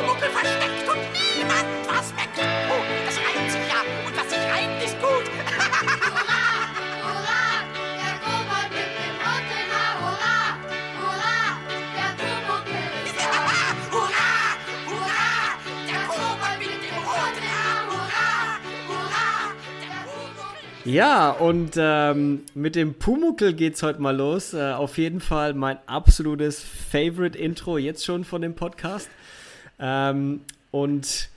Pumuckl versteckt und niemand was merkt. Oh, das reimt sich ja. Und was sich reimt, ist gut. Hurra, hurra, der Kobold mit dem roten Haar. Hurra, hurra, der ist da. hurra, hurra, der Kobold mit dem roten Haar. Hurra, hurra, der. Ja, und ähm, mit dem Pumuckel geht's heute mal los. Äh, auf jeden Fall mein absolutes Favorite-Intro jetzt schon von dem Podcast. Ähm, und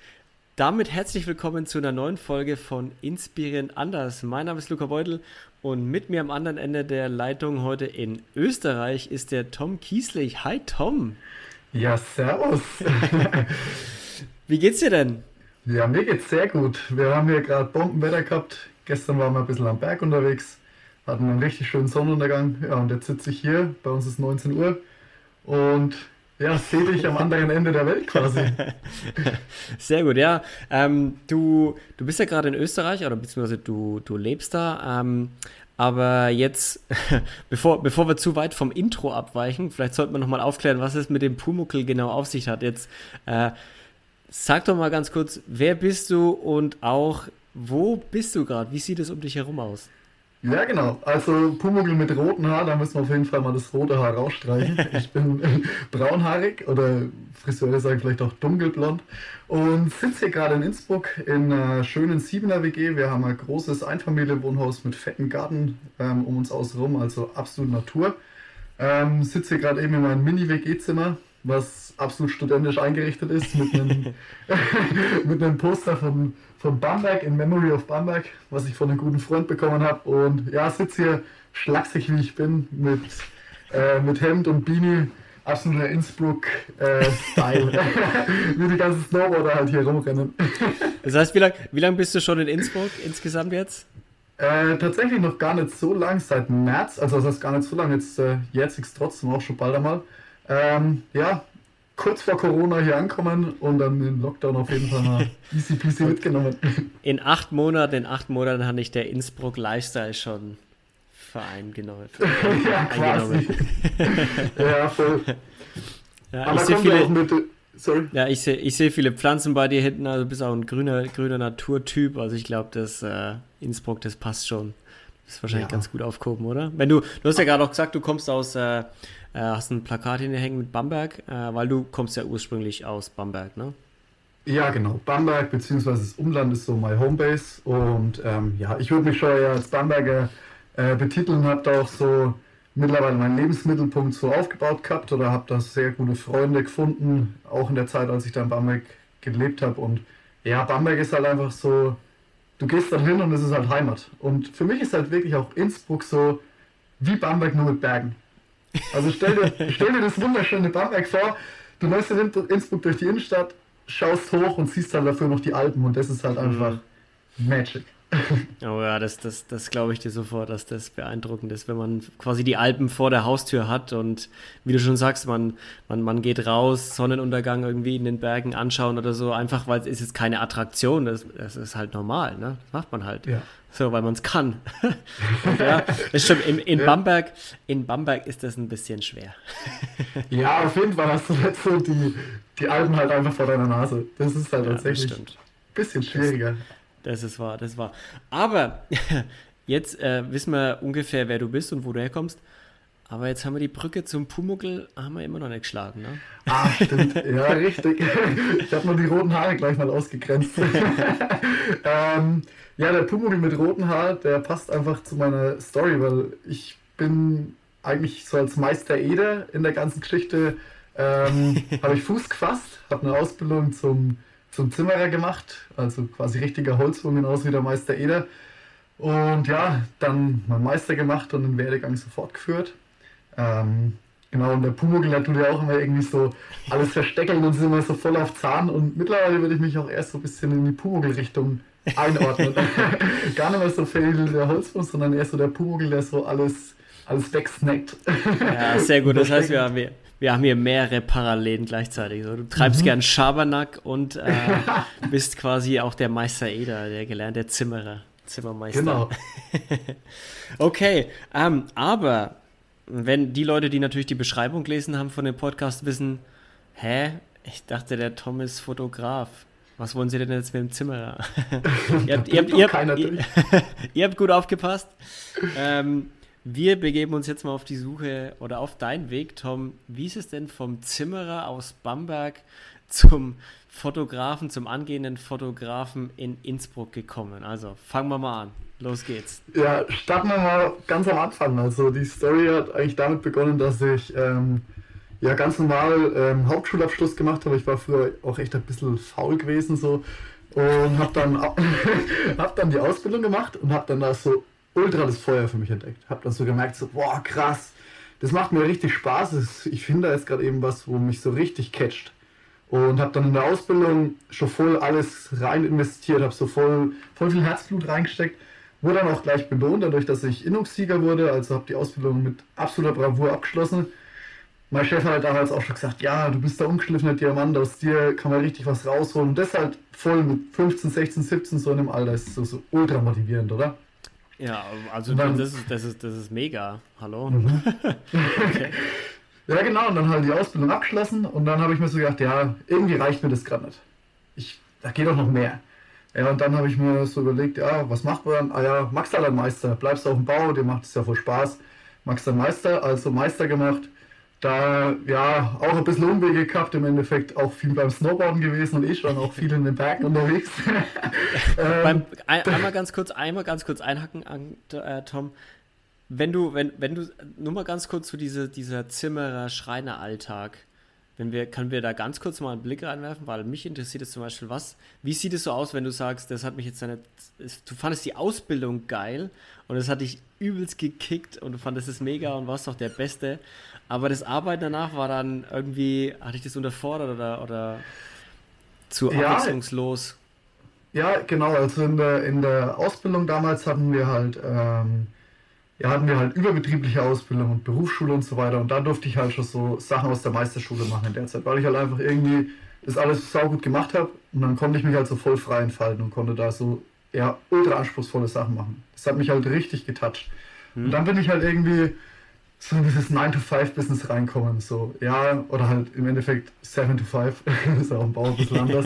damit herzlich willkommen zu einer neuen Folge von Inspirierend Anders. Mein Name ist Luca Beutel und mit mir am anderen Ende der Leitung heute in Österreich ist der Tom Kieslich. Hi Tom, Ja, servus. wie geht's dir denn? Ja, mir geht's sehr gut. Wir haben hier gerade Bombenwetter gehabt. Gestern waren wir ein bisschen am Berg unterwegs, hatten einen richtig schönen Sonnenuntergang. Ja, und jetzt sitze ich hier. Bei uns ist 19 Uhr. Und ja, sehe dich am anderen Ende der Welt quasi. Sehr gut, ja. Ähm, du, du bist ja gerade in Österreich oder beziehungsweise du, du lebst da. Ähm, aber jetzt, bevor, bevor wir zu weit vom Intro abweichen, vielleicht sollten wir nochmal aufklären, was es mit dem Pumuckel genau auf sich hat. Jetzt äh, sag doch mal ganz kurz, wer bist du und auch, wo bist du gerade? Wie sieht es um dich herum aus? Ja, genau. Also Pumuckl mit roten Haar, da müssen wir auf jeden Fall mal das rote Haar rausstreichen. Ich bin braunhaarig oder Friseure sagen vielleicht auch dunkelblond und sitze hier gerade in Innsbruck in einer schönen Siebener WG. Wir haben ein großes Einfamilienwohnhaus mit fetten Garten ähm, um uns außenrum, also absolut Natur. Ähm, sitze hier gerade eben in meinem Mini-WG-Zimmer, was absolut studentisch eingerichtet ist, mit einem, mit einem Poster von, von Bamberg, in Memory of Bamberg, was ich von einem guten Freund bekommen habe. Und ja, sitze hier schlaksig wie ich bin, mit, äh, mit Hemd und Beanie, absoluter Innsbruck-Style, wie die ganzen Snowboarder halt hier rumrennen. Das heißt, wie lange wie lang bist du schon in Innsbruck insgesamt jetzt? Äh, tatsächlich noch gar nicht so lang, seit März, also das heißt gar nicht so lang, jetzt äh, jetzt ist trotzdem auch schon bald einmal. Ähm, ja, kurz vor Corona hier ankommen und dann den Lockdown auf jeden Fall mal easy peasy mitgenommen. In acht Monaten, in acht Monaten hatte ich der Innsbruck Lifestyle schon vereingenommen. ja, quasi. ja, voll. Ja, Aber ich sehe viele, mit, sorry. ja, ich sehe ich seh viele Pflanzen bei dir hinten, also du bist auch ein grüner, grüner Naturtyp. Also ich glaube, das äh, Innsbruck, das passt schon. Ist wahrscheinlich Ja. ganz gut aufgehoben, oder? Wenn du, du hast ja gerade auch gesagt, du kommst aus, äh, äh, hast ein Plakat hinterhängen mit Bamberg, äh, weil du kommst ja ursprünglich aus Bamberg, ne? Ja, genau. Bamberg bzw. das Umland ist so my Homebase und ähm, ja, ich würde mich schon eher als Bamberger äh, betiteln, habe da auch so mittlerweile meinen Lebensmittelpunkt so aufgebaut gehabt oder habe da sehr gute Freunde gefunden, auch in der Zeit, als ich da in Bamberg gelebt habe und ja, Bamberg ist halt einfach so, du gehst dann hin und es ist halt Heimat und für mich ist halt wirklich auch Innsbruck so wie Bamberg nur mit Bergen. Also stell dir, stell dir das wunderschöne Bamberg vor, du läufst in Innsbruck durch die Innenstadt, schaust hoch und siehst halt dafür noch die Alpen und das ist halt einfach Magic. Oh ja, das, das, das glaube ich dir sofort, dass das beeindruckend ist, wenn man quasi die Alpen vor der Haustür hat und wie du schon sagst, man, man, man geht raus, Sonnenuntergang irgendwie in den Bergen anschauen oder so, einfach weil es ist jetzt keine Attraktion, das, das ist halt normal, ne? Das macht man halt. Ja. So, weil man es kann. ja, das stimmt, in, in. Bamberg, in Bamberg ist das ein bisschen schwer. Ja, auf jeden Fall hast du jetzt so die, die Alpen halt einfach vor deiner Nase. Das ist halt Ja, tatsächlich ein bisschen schwieriger. Das ist wahr, das ist wahr. Aber jetzt äh, wissen wir ungefähr, wer du bist und wo du herkommst. Aber jetzt haben wir die Brücke zum Pumuckl haben wir immer noch nicht geschlagen, ne? Ah, stimmt. Ja, richtig. Ich habe nur die roten Haare gleich mal ausgegrenzt. ähm, ja, der Pumuckl mit roten Haar, der passt einfach zu meiner Story, weil ich bin eigentlich so als Meister Eder in der ganzen Geschichte, ähm, habe ich Fuß gefasst, habe eine Ausbildung zum, zum Zimmerer gemacht, also quasi richtiger Holzwurm, genauso wie der Meister Eder. Und ja, dann meinen Meister gemacht und den Werdegang so fortgeführt. Ähm, genau, und der Pumuckl, der tut ja auch immer irgendwie so alles versteckeln und ist immer so voll auf Zahn. Und mittlerweile würde ich mich auch erst so ein bisschen in die Pumuckl-Richtung einordnen. Gar nicht mehr so viel der Holzfuß, sondern eher so der Pumuckl, der so alles, alles wegsnackt. Ja, sehr gut. Das heißt, wir haben hier, wir haben hier mehrere Parallelen gleichzeitig. So, du treibst gern Schabernack und äh, bist quasi auch der Meister Eder, der gelernte Zimmerer, Zimmermeister. Genau. Okay, ähm, aber wenn die Leute, die natürlich die Beschreibung gelesen haben von dem Podcast, wissen, hä, Ich dachte, der Tom ist Fotograf. Was wollen Sie denn jetzt mit dem Zimmer? ihr, habt, ihr, habt, ihr, habt, ihr, habt, gut aufgepasst. Ähm, wir begeben uns jetzt mal auf die Suche oder auf deinen Weg, Tom. Wie ist es denn vom Zimmerer aus Bamberg zum Fotografen, zum angehenden Fotografen in Innsbruck gekommen? Also fangen wir mal an. Los geht's. Ja, starten wir mal ganz am Anfang. Also die Story hat eigentlich damit begonnen, dass ich ähm, ja ganz normal ähm, Hauptschulabschluss gemacht habe. Ich war früher auch echt ein bisschen faul gewesen so und habe dann, hab dann die Ausbildung gemacht und habe dann da so ultra das Feuer für mich entdeckt. Habe dann so gemerkt, so boah krass, das macht mir richtig Spaß. Ich finde da jetzt gerade eben was, wo mich so richtig catcht. Und habe dann in der Ausbildung schon voll alles rein investiert, habe so voll, voll viel Herzblut reingesteckt Wurde dann auch gleich belohnt, dadurch, dass ich Innungssieger wurde, also habe die Ausbildung mit absoluter Bravour abgeschlossen. Mein Chef hat damals auch schon gesagt, ja, du bist der ungeschliffene Diamant, aus dir kann man richtig was rausholen. Und das halt voll mit 15, 16, 17 so in dem Alter ist so, so ultra motivierend, oder? Ja, also dann, das, ist, das, ist, das ist mega. Hallo? Mhm. okay. Ja, genau, und dann halt die Ausbildung abgeschlossen und dann habe ich mir so gedacht, ja, irgendwie reicht mir das gerade nicht. Ich, da geht doch noch mehr. Ja, und dann habe ich mir so überlegt, ja, was macht man? Ah ja, Max halt Meister, bleibst auf dem Bau, dir macht es ja voll Spaß. Max dann Meister, also Meister gemacht. Da, ja, auch ein bisschen Umwege gehabt, im Endeffekt auch viel beim Snowboarden gewesen und ich schon auch viel in den Bergen unterwegs. ähm, ein, einmal ganz kurz, einmal ganz kurz einhacken, an, äh, Tom. Wenn du, wenn, wenn du, nur mal ganz kurz zu diese, dieser Zimmerer-Schreiner-Alltag wenn wir, können wir da ganz kurz mal einen Blick reinwerfen, weil mich interessiert es zum Beispiel, was, wie sieht es so aus, wenn du sagst, das hat mich jetzt eine, du fandest die Ausbildung geil und das hat dich übelst gekickt und du fandest es mega und warst doch der Beste, aber das Arbeiten danach war dann irgendwie, hatte ich das unterfordert oder, oder zu abwechslungslos? Ja, genau, also in der, in der Ausbildung damals hatten wir halt, ähm, ja, hatten wir halt überbetriebliche Ausbildung und Berufsschule und so weiter. Und da durfte ich halt schon so Sachen aus der Meisterschule machen in der Zeit, weil ich halt einfach irgendwie das alles saugut gemacht habe. Und dann konnte ich mich halt so voll frei entfalten und konnte da so ja, ultra anspruchsvolle Sachen machen. Das hat mich halt richtig getoucht. Mhm. Und dann bin ich halt irgendwie so in dieses 9-to-5-Business reinkommen. So, ja, oder halt im Endeffekt 7-to-5. ist auch im Bau ein bisschen anders.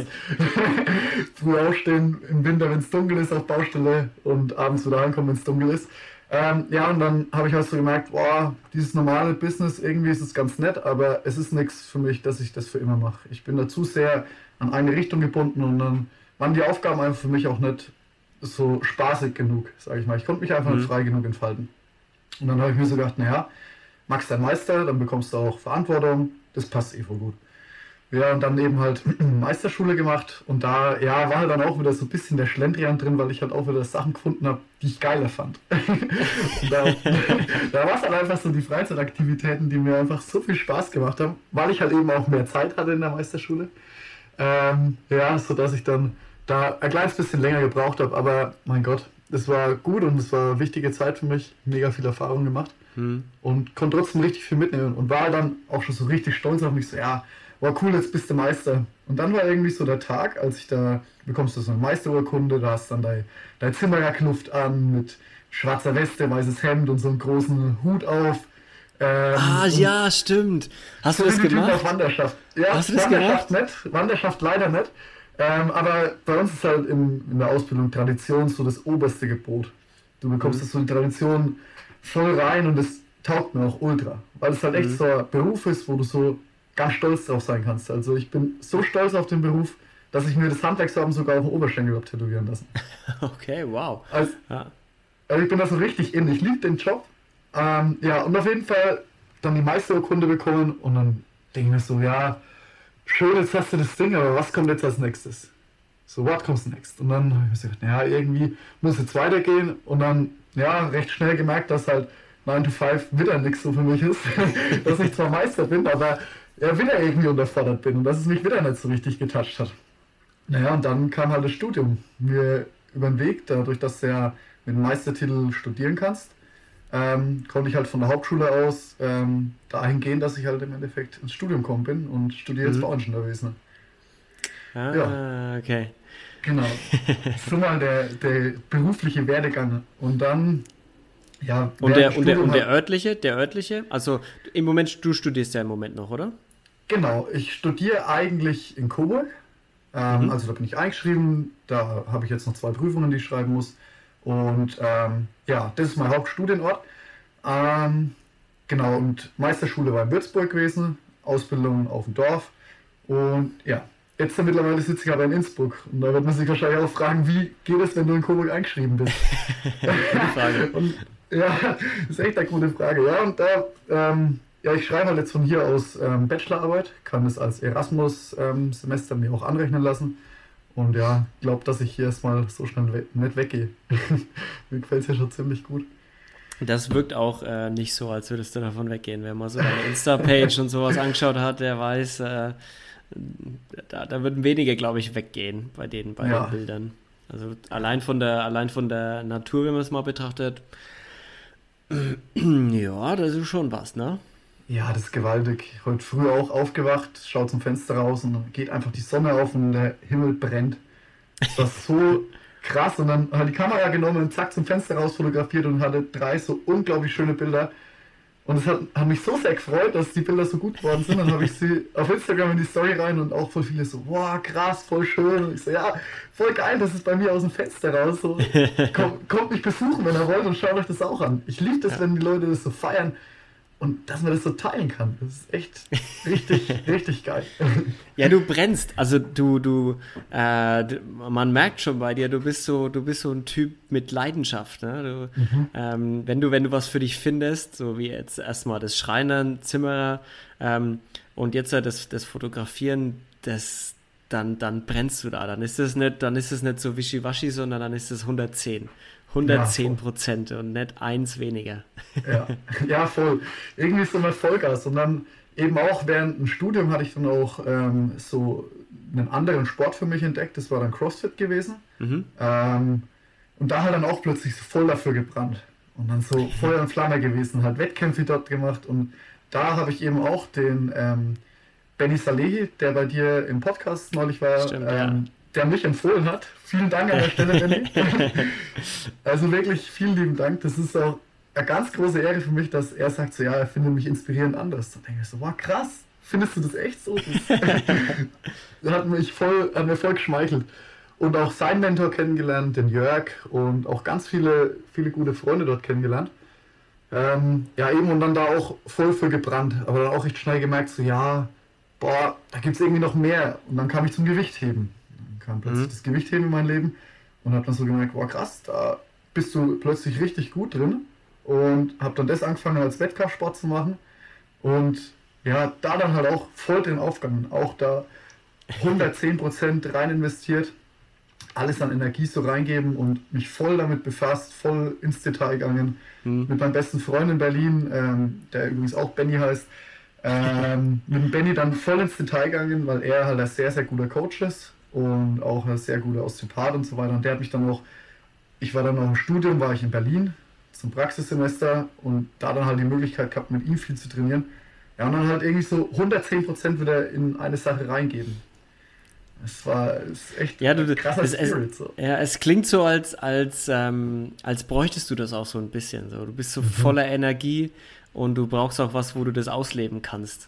Früh aufstehen im Winter, wenn es dunkel ist auf Baustelle und abends wieder reinkommen, wenn es dunkel ist. Ähm, ja, und dann habe ich halt so gemerkt, boah, dieses normale Business, irgendwie ist es ganz nett, aber es ist nichts für mich, dass ich das für immer mache. Ich bin da zu sehr an eine Richtung gebunden und dann waren die Aufgaben einfach für mich auch nicht so spaßig genug, sage ich mal. Ich konnte mich einfach mhm. nicht frei genug entfalten. Und dann habe ich mir so gedacht, naja, magst dein Meister, dann bekommst du auch Verantwortung, das passt eh voll gut. Ja, und dann eben halt Meisterschule gemacht und da, ja, war halt dann auch wieder so ein bisschen der Schlendrian drin, weil ich halt auch wieder Sachen gefunden habe, die ich geiler fand. da da war es halt einfach so die Freizeitaktivitäten, die mir einfach so viel Spaß gemacht haben, weil ich halt eben auch mehr Zeit hatte in der Meisterschule. Ähm, ja, so dass ich dann da ein kleines bisschen länger gebraucht habe, aber mein Gott, es war gut und es war eine wichtige Zeit für mich, mega viel Erfahrung gemacht hm. und konnte trotzdem richtig viel mitnehmen und war dann auch schon so richtig stolz auf mich, so ja, war cool, jetzt bist du Meister. Und dann war irgendwie so der Tag, als ich da, bekommst du so eine Meisterurkunde, da hast dann dein, dein Zimmererknuft an mit schwarzer Weste, weißes Hemd und so einen großen Hut auf. Ähm, ah, ja, stimmt. Hast du das gemacht? Auf Wanderschaft. Ja, Hast du das Wanderschaft gemacht? nicht, Wanderschaft leider nicht. Ähm, aber bei uns ist halt in, in, der Ausbildung Tradition so das oberste Gebot. Du bekommst mhm. das so in Tradition voll rein und das taugt mir auch ultra. Weil es halt echt mhm. so ein Beruf ist, wo du so ganz stolz drauf sein kannst. Also ich bin so stolz auf den Beruf, dass ich mir das Handwerkswappen sogar auf den Oberschenkel habe tätowieren lassen. Okay, wow. Also, ja. also ich bin da so richtig in. Ich liebe den Job. Ähm, ja, und auf jeden Fall dann die Meisterurkunde bekommen und dann denke ich mir so, ja, schön, jetzt hast du das Ding, aber was kommt jetzt als nächstes? So, what comes next? Und dann habe ich mir gesagt, ja, irgendwie muss jetzt weitergehen und dann, ja, recht schnell gemerkt, dass halt 9 to 5 wieder nichts so für mich ist. dass ich zwar Meister bin, aber ja, wieder irgendwie unterfordert bin und dass es mich wieder nicht so richtig getoucht hat. Naja, und dann kam halt das Studium mir über den Weg, dadurch, dass du ja mit dem Meistertitel studieren kannst, ähm, konnte ich halt von der Hauptschule aus ähm, dahin gehen, dass ich halt im Endeffekt ins Studium gekommen bin und studiere jetzt mhm. Bauingenieurwesen. Ah, ja. okay. Genau. so mal der, der berufliche Werdegang. Und dann ja, und der, und, der, und der örtliche, der örtliche, also im Moment, du studierst ja im Moment noch, oder? genau, ich studiere eigentlich in Coburg. Ähm, Mhm. Also da bin ich eingeschrieben, da habe ich jetzt noch zwei Prüfungen, die ich schreiben muss. Und ähm, ja, das ist mein Hauptstudienort. Ähm, genau, und Meisterschule war in Würzburg gewesen, Ausbildung auf dem Dorf. Und ja, jetzt mittlerweile sitze ich aber in Innsbruck. Und da wird man sich wahrscheinlich auch fragen, wie geht es, wenn du in Coburg eingeschrieben bist? Und, ja, das ist echt eine gute Frage. Ja, und da, ähm, ja, ich schreibe halt jetzt von hier aus ähm, Bachelorarbeit, kann es als Erasmus-Semester mir auch anrechnen lassen. Und ja, glaube, dass ich hier erstmal so schnell we nicht weggehe. mir gefällt es ja schon ziemlich gut. Das wirkt auch äh, nicht so, als würdest du davon weggehen. Wenn man so deine Insta-Page und sowas angeschaut hat, der weiß, äh, da, da würden wenige, glaube ich, weggehen bei den, bei Ja. Bildern. Also allein von der, allein von der Natur, wenn man es mal betrachtet, ja, das ist schon was, ne? Ja, das ist gewaltig. Heute früh auch aufgewacht, schaut zum Fenster raus und dann geht einfach die Sonne auf und der Himmel brennt. Das war so krass. Und dann hat die Kamera genommen und zack zum Fenster raus fotografiert und hatte drei so unglaublich schöne Bilder. Und es hat, hat mich so sehr gefreut, dass die Bilder so gut geworden sind. Dann habe ich sie auf Instagram in die Story rein und auch voll viele so, wow, krass, voll schön. Und ich so, ja, voll geil, das ist bei mir aus dem Fenster raus. So, kommt, kommt mich besuchen, wenn ihr wollt und schaut euch das auch an. Ich liebe das, wenn die Leute das so feiern und dass man das so teilen kann. Das ist echt richtig, richtig geil. Ja, du brennst. Also du, du, äh, man merkt schon bei dir, du bist so, du bist so ein Typ mit Leidenschaft. Ne? Du, ähm, wenn du, wenn du was für dich findest, so wie jetzt erstmal das Schreinern, Zimmerer ähm, und jetzt ja das, das Fotografieren, das, dann, dann brennst du da. Dann ist es nicht, dann ist es nicht so wischiwaschi, sondern dann ist es 110. 110 Prozent und nicht eins weniger. Ja, ja, voll. Irgendwie so mal Vollgas. Und dann eben auch während dem Studium hatte ich dann auch ähm, so einen anderen Sport für mich entdeckt. Das war dann CrossFit gewesen. Mhm. Ähm, und da halt dann auch plötzlich so voll dafür gebrannt. Und dann so Feuer und Flamme gewesen, halt Wettkämpfe dort gemacht. Und da habe ich eben auch den ähm, Benny Salehi, der bei dir im Podcast neulich war, Stimmt, ähm, der mich empfohlen hat. Vielen Dank an der Stelle, Benny. also wirklich vielen lieben Dank. Das ist auch eine ganz große Ehre für mich, dass er sagt, so ja, er findet mich inspirierend anders. Da denke ich so, wow, krass. Findest du das echt so? Das hat mich voll, hat mir voll geschmeichelt. Und auch seinen Mentor kennengelernt, den Jörg, und auch ganz viele, viele gute Freunde dort kennengelernt. Ähm, ja, eben und dann da auch voll für gebrannt, aber dann auch echt schnell gemerkt, so ja, boah, da gibt es irgendwie noch mehr. Und dann kam ich zum Gewichtheben. Kam plötzlich Mhm. das Gewichtheben in mein Leben und habe dann so gemerkt, boah, krass, da bist du plötzlich richtig gut drin. Und habe dann das angefangen als Wettkampfsport zu machen. Und ja, da dann halt auch voll drin aufgegangen. Auch da 110% rein investiert, alles an Energie so reingeben und mich voll damit befasst, voll ins Detail gegangen. Mhm. Mit meinem besten Freund in Berlin, ähm, der übrigens auch Benny heißt, ähm, mit dem Benny dann voll ins Detail gegangen, weil er halt ein sehr, sehr guter Coach ist und auch ein sehr guter Osteopath und so weiter. Und der hat mich dann auch, ich war dann noch im Studium, war ich in Berlin zum Praxissemester und da dann halt die Möglichkeit gehabt, mit ihm viel zu trainieren. Ja, und dann halt irgendwie so 110% wieder in eine Sache reingeben. Es war es ist echt Ja, du, ein krasser es, Spirit. So. ja, es klingt so, als, als, ähm, als bräuchtest du das auch so ein bisschen. So. Du bist Mhm. so voller Energie und du brauchst auch was, wo du das ausleben kannst.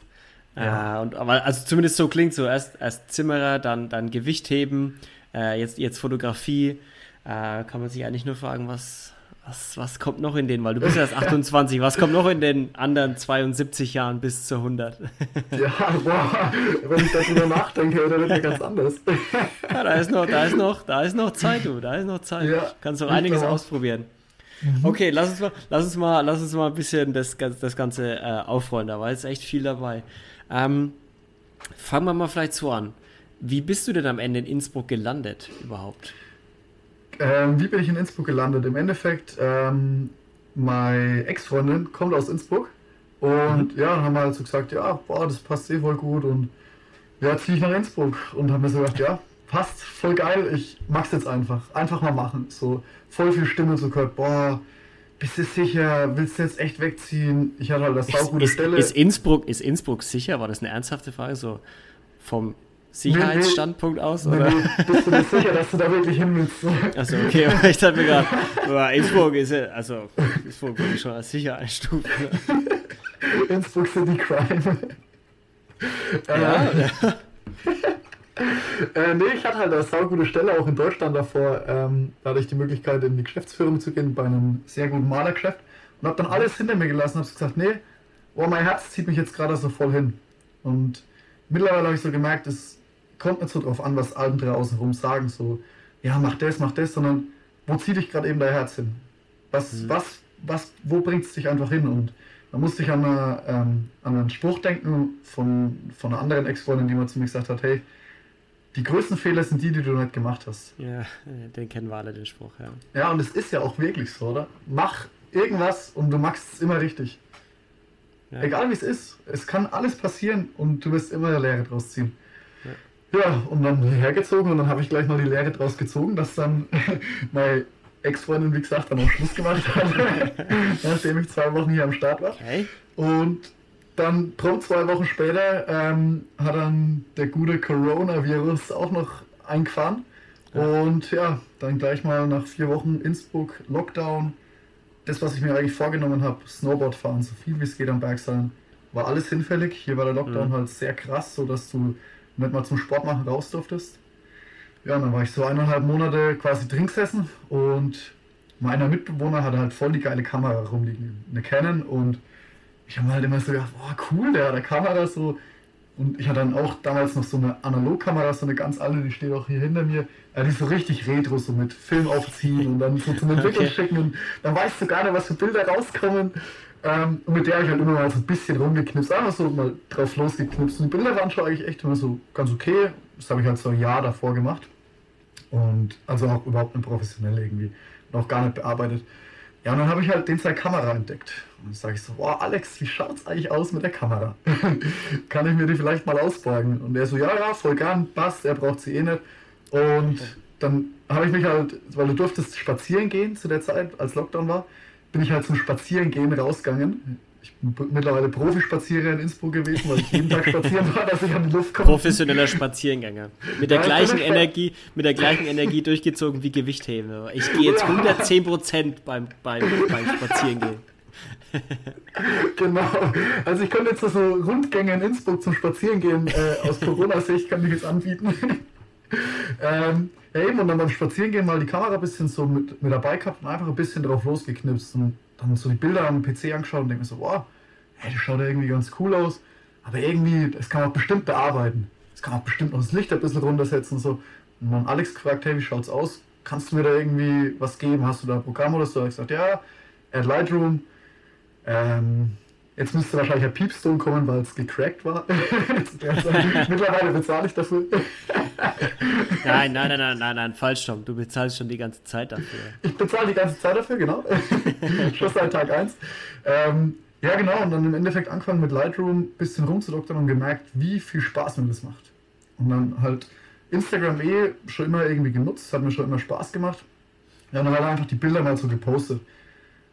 Ja. Äh, und, aber also zumindest so klingt so, erst, erst Zimmerer, dann, dann Gewicht heben, äh, jetzt, jetzt Fotografie. Äh, kann man sich eigentlich nur fragen, was, was, was kommt noch in den, weil du bist erst 28, was kommt noch in den anderen 72 Jahren bis zu 100? Ja, boah, wenn ich darüber nachdenke, dann wird mir ganz anders. Ja, da ist noch, da ist noch, da ist noch Zeit, du, da ist noch Zeit. Ja, Kannst noch einiges auch. ausprobieren. Okay, lass uns mal, lass uns mal, lass uns mal ein bisschen das, das Ganze äh, aufrollen. Da war jetzt echt viel dabei. Ähm, fangen wir mal vielleicht so an. Wie bist du denn am Ende in Innsbruck gelandet überhaupt? Ähm, wie bin ich in Innsbruck gelandet? Im Endeffekt, ähm, meine Ex-Freundin kommt aus Innsbruck und ja, dann haben wir halt so gesagt, ja, boah, das passt eh voll gut und ja, ziehe ich nach Innsbruck und haben mir so gedacht, ja, passt, voll geil, ich mach's jetzt einfach, einfach mal machen. So voll viel Stimme so gehört, boah, bist du sicher, willst du jetzt echt wegziehen? Ich hatte halt das Ist, saugute ist, Stelle. ist, Innsbruck, ist Innsbruck sicher? War das eine ernsthafte Frage? So vom Sicherheitsstandpunkt aus? Nee, Oder? nee, bist du dir sicher, dass du da wirklich hin willst? So. Also okay, aber ich dachte mir gerade, Innsbruck ist ja, also Innsbruck würde ich schon als sicher einstufen. Ne? Innsbruck City Crime. Ja, ja. Äh, nee, ich hatte halt eine saugute Stelle auch in Deutschland davor. Ähm, da hatte ich die Möglichkeit, in die Geschäftsführung zu gehen bei einem sehr guten Malergeschäft und habe dann alles hinter mir gelassen und habe gesagt, nee, oh, mein Herz zieht mich jetzt gerade so voll hin. Und mittlerweile habe ich so gemerkt, es kommt nicht so drauf an, was andere außenrum sagen, so, ja, mach das, mach das, sondern wo zieht dich gerade eben dein Herz hin? Was, Mhm. was, was, wo bringt es dich einfach hin? Und da musste ich an, eine, ähm, an einen Spruch denken von, von einer anderen Ex-Freundin, die mal zu mir gesagt hat, hey, die größten Fehler sind die, die du nicht gemacht hast. ja, den kennen wir alle, den Spruch, ja. Ja, und es ist ja auch wirklich so, oder? Mach irgendwas und du machst es immer richtig. ja. Egal wie es ist, es kann alles passieren und du wirst immer eine Lehre draus ziehen. Ja, und dann hergezogen und dann habe ich gleich mal die Lehre draus gezogen, dass dann meine Ex-Freundin, wie gesagt, dann auch Schluss gemacht hat, nachdem ich zwei Wochen hier am Start war. Okay. Und dann prompt zwei Wochen später ähm, hat dann der gute Coronavirus auch noch eingefahren. Und ja, dann gleich mal nach vier Wochen Innsbruck, Lockdown. Das, was ich mir eigentlich vorgenommen habe, Snowboard fahren, so viel wie es geht am Berg sein, war alles hinfällig. Hier war der Lockdown Mhm. halt sehr krass, so dass du nicht mal zum Sport machen raus durftest. Ja, und dann war ich so eineinhalb Monate quasi drin gesessen und meiner Mitbewohner hatte halt voll die geile Kamera rumliegen, eine Canon und ich habe halt immer so gedacht, boah, cool, der hat eine Kamera so. Und ich hatte dann auch damals noch so eine Analogkamera, so eine ganz alte, die steht auch hier hinter mir. Ja, die ist so richtig retro, so mit Film aufziehen und dann so zum Entwickeln Okay. schicken und dann weißt du gar nicht, was für Bilder rauskommen. Ähm, und mit der habe ich halt immer mal so ein bisschen rumgeknipst, einfach so mal drauf losgeknipst. Und die Bilder waren schon eigentlich echt immer so ganz okay. Das habe ich halt so ein Jahr davor gemacht. Und also auch überhaupt nicht professionell irgendwie. Noch gar nicht bearbeitet. Ja, und dann habe ich halt den seine Kamera entdeckt. Und dann sage ich so, boah, Alex, wie schaut's eigentlich aus mit der Kamera? Kann ich mir die vielleicht mal ausborgen? Und er so, ja, ja, voll gern, passt, er braucht sie eh nicht. Und dann habe ich mich halt, weil du durftest spazieren gehen zu der Zeit, als Lockdown war, bin ich halt zum Spazierengehen rausgegangen. Ich bin mittlerweile Profispazierer in Innsbruck gewesen, weil ich jeden Tag spazieren war, dass ich an die Luft komme. Professioneller Spaziergänger. Mit der Ja, gleichen Energie, mit der gleichen Energie durchgezogen wie Gewichtheben. Ich gehe jetzt 110% beim, beim, beim Spazierengehen. Genau. Also ich könnte jetzt so Rundgänge in Innsbruck zum Spazierengehen äh, aus Corona-Sicht kann ich jetzt anbieten. ähm, ja eben, und dann beim Spazierengehen mal die Kamera ein bisschen so mit, mit dabei gehabt und einfach ein bisschen drauf losgeknipst und dann so die Bilder am PC angeschaut und denke mir so, wow, hey, das schaut ja irgendwie ganz cool aus, aber irgendwie, das kann man bestimmt bearbeiten. Das kann man bestimmt noch das Licht ein bisschen runtersetzen und so. Und dann Alex gefragt, hey, wie schaut's aus? Kannst du mir da irgendwie was geben? Hast du da ein Programm oder so? Ich gesagt, ja, Add Lightroom, ähm, jetzt müsste wahrscheinlich ein Piepston kommen, weil es gecrackt war. Mittlerweile bezahle ich dafür. Nein, nein, nein, nein, nein, nein, falsch, Tom. Du bezahlst schon die ganze Zeit dafür. Ich bezahle die ganze Zeit dafür, genau. Schon seit Tag 1. Ähm, ja, genau. Und dann im Endeffekt angefangen mit Lightroom, bisschen rumzudoktern und gemerkt, wie viel Spaß mir das macht. Und dann halt Instagram eh schon immer irgendwie genutzt, hat mir schon immer Spaß gemacht. Ja, und dann halt einfach die Bilder mal so gepostet.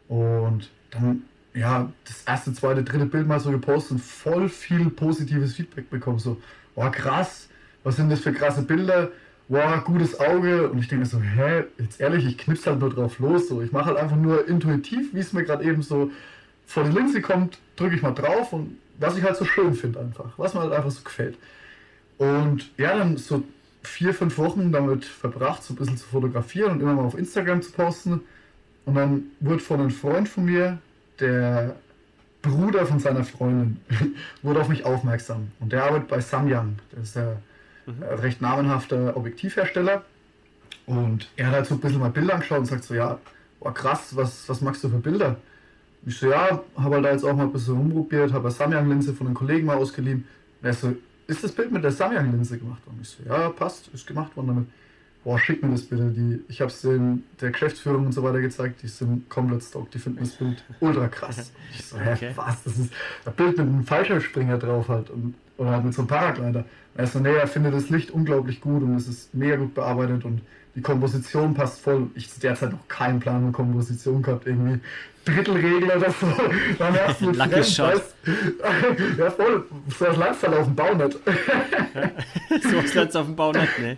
Und dann, ja, das erste, zweite, dritte Bild mal so gepostet und voll viel positives Feedback bekommen. So, boah, krass, was sind das für krasse Bilder? Boah, gutes Auge. Und ich denke so, hä, jetzt ehrlich, ich knips halt nur drauf los. So, ich mache halt einfach nur intuitiv, wie es mir gerade eben so vor die Linse kommt, drücke ich mal drauf und was ich halt so schön finde einfach, was mir halt einfach so gefällt. Und ja, dann so vier, fünf Wochen damit verbracht, so ein bisschen zu fotografieren und immer mal auf Instagram zu posten. Und dann wurde von einem Freund von mir, der Bruder von seiner Freundin, wurde auf mich aufmerksam. Und der arbeitet bei Samyang. Das ist der äh, recht namenhafter Objektivhersteller. Und er hat halt so ein bisschen mal Bilder angeschaut und sagt so, ja, boah, krass, was, was machst du für Bilder? Ich so, ja, habe halt da jetzt auch mal ein bisschen rumprobiert, habe eine Samyang-Linse von einem Kollegen mal ausgeliehen. Und er so, ist das Bild mit der Samyang-Linse gemacht worden? Ich so, ja, passt, ist gemacht worden damit. Boah, schick mir das bitte. Die, ich habe es der Geschäftsführung und so weiter gezeigt, die sind komplett stock, die finden das Bild ultra krass. Ich so, hä, Okay. was? Das ist ein Bild mit einem Fallschirmspringer drauf halt. Und, oder halt mit so einem Paraglider. Er so, nee, er findet das Licht unglaublich gut und es ist mega gut bearbeitet und die Komposition passt voll. Ich zu der Zeit noch keinen Plan von Komposition gehabt, irgendwie Drittelregel oder so. Dann erst mit Lucky Fremd, Shot. weißt Ja, voll. So was du halt auf dem Bau nicht. So was du auf dem Bau nicht, ne?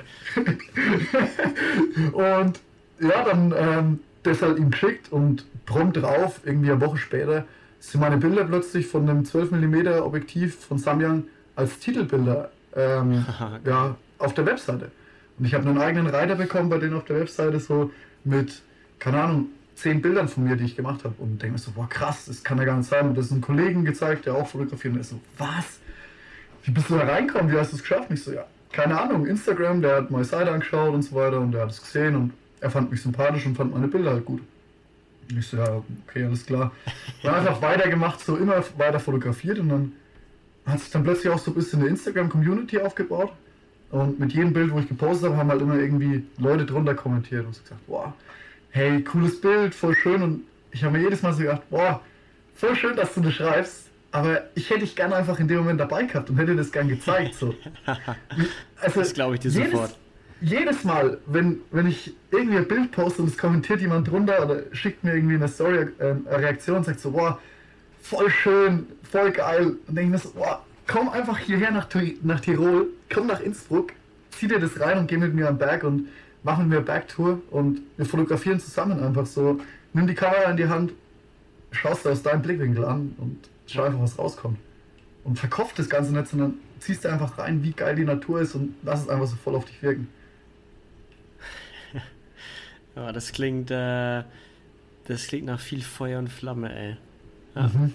Und ja, dann ähm, das halt ihm geschickt und prompt drauf, irgendwie eine Woche später, sind meine Bilder plötzlich von einem 12mm Objektiv von Samyang als Titelbilder ähm, ja, auf der Webseite. Und ich habe einen eigenen Reiter bekommen bei denen auf der Webseite, so mit, keine Ahnung, zehn Bildern von mir, die ich gemacht habe. Und denke mir so, boah, krass, das kann ja gar nicht sein. Und das ist ein Kollegen gezeigt, der auch fotografiert. Und er so, was? Wie bist du da reingekommen? Wie hast du es geschafft? Und ich so, ja, keine Ahnung, Instagram, der hat meine Seite angeschaut und so weiter und der hat es gesehen und er fand mich sympathisch und fand meine Bilder halt gut. Und ich so, ja, okay, alles klar. Dann einfach weitergemacht, so immer weiter fotografiert und dann hat sich dann plötzlich auch so ein bisschen eine Instagram-Community aufgebaut. Und mit jedem Bild, wo ich gepostet habe, haben halt immer irgendwie Leute drunter kommentiert und so gesagt, boah, hey, cooles Bild, voll schön. Und ich habe mir jedes Mal so gedacht, boah, voll schön, dass du das schreibst. Aber ich hätte dich gerne einfach in dem Moment dabei gehabt und hätte das gern gezeigt. So. Also, das glaube ich dir jedes, sofort. Jedes Mal, wenn, wenn ich irgendwie ein Bild poste und es kommentiert jemand drunter oder schickt mir irgendwie eine Story, äh, eine Reaktion und sagt so, boah, voll schön, voll geil. Und denke ich mir so, boah, komm einfach hierher nach, nach Tirol, komm nach Innsbruck, zieh dir das rein und geh mit mir am Berg und mach mit mir Bergtour und wir fotografieren zusammen einfach so. Nimm die Kamera in die Hand, schaust du aus deinem Blickwinkel an und schau einfach, was rauskommt. Und verkopft das Ganze nicht, sondern ziehst du einfach rein, wie geil die Natur ist und lass es einfach so voll auf dich wirken. Ja, das klingt, äh, das klingt nach viel Feuer und Flamme, ey. Ja, mhm.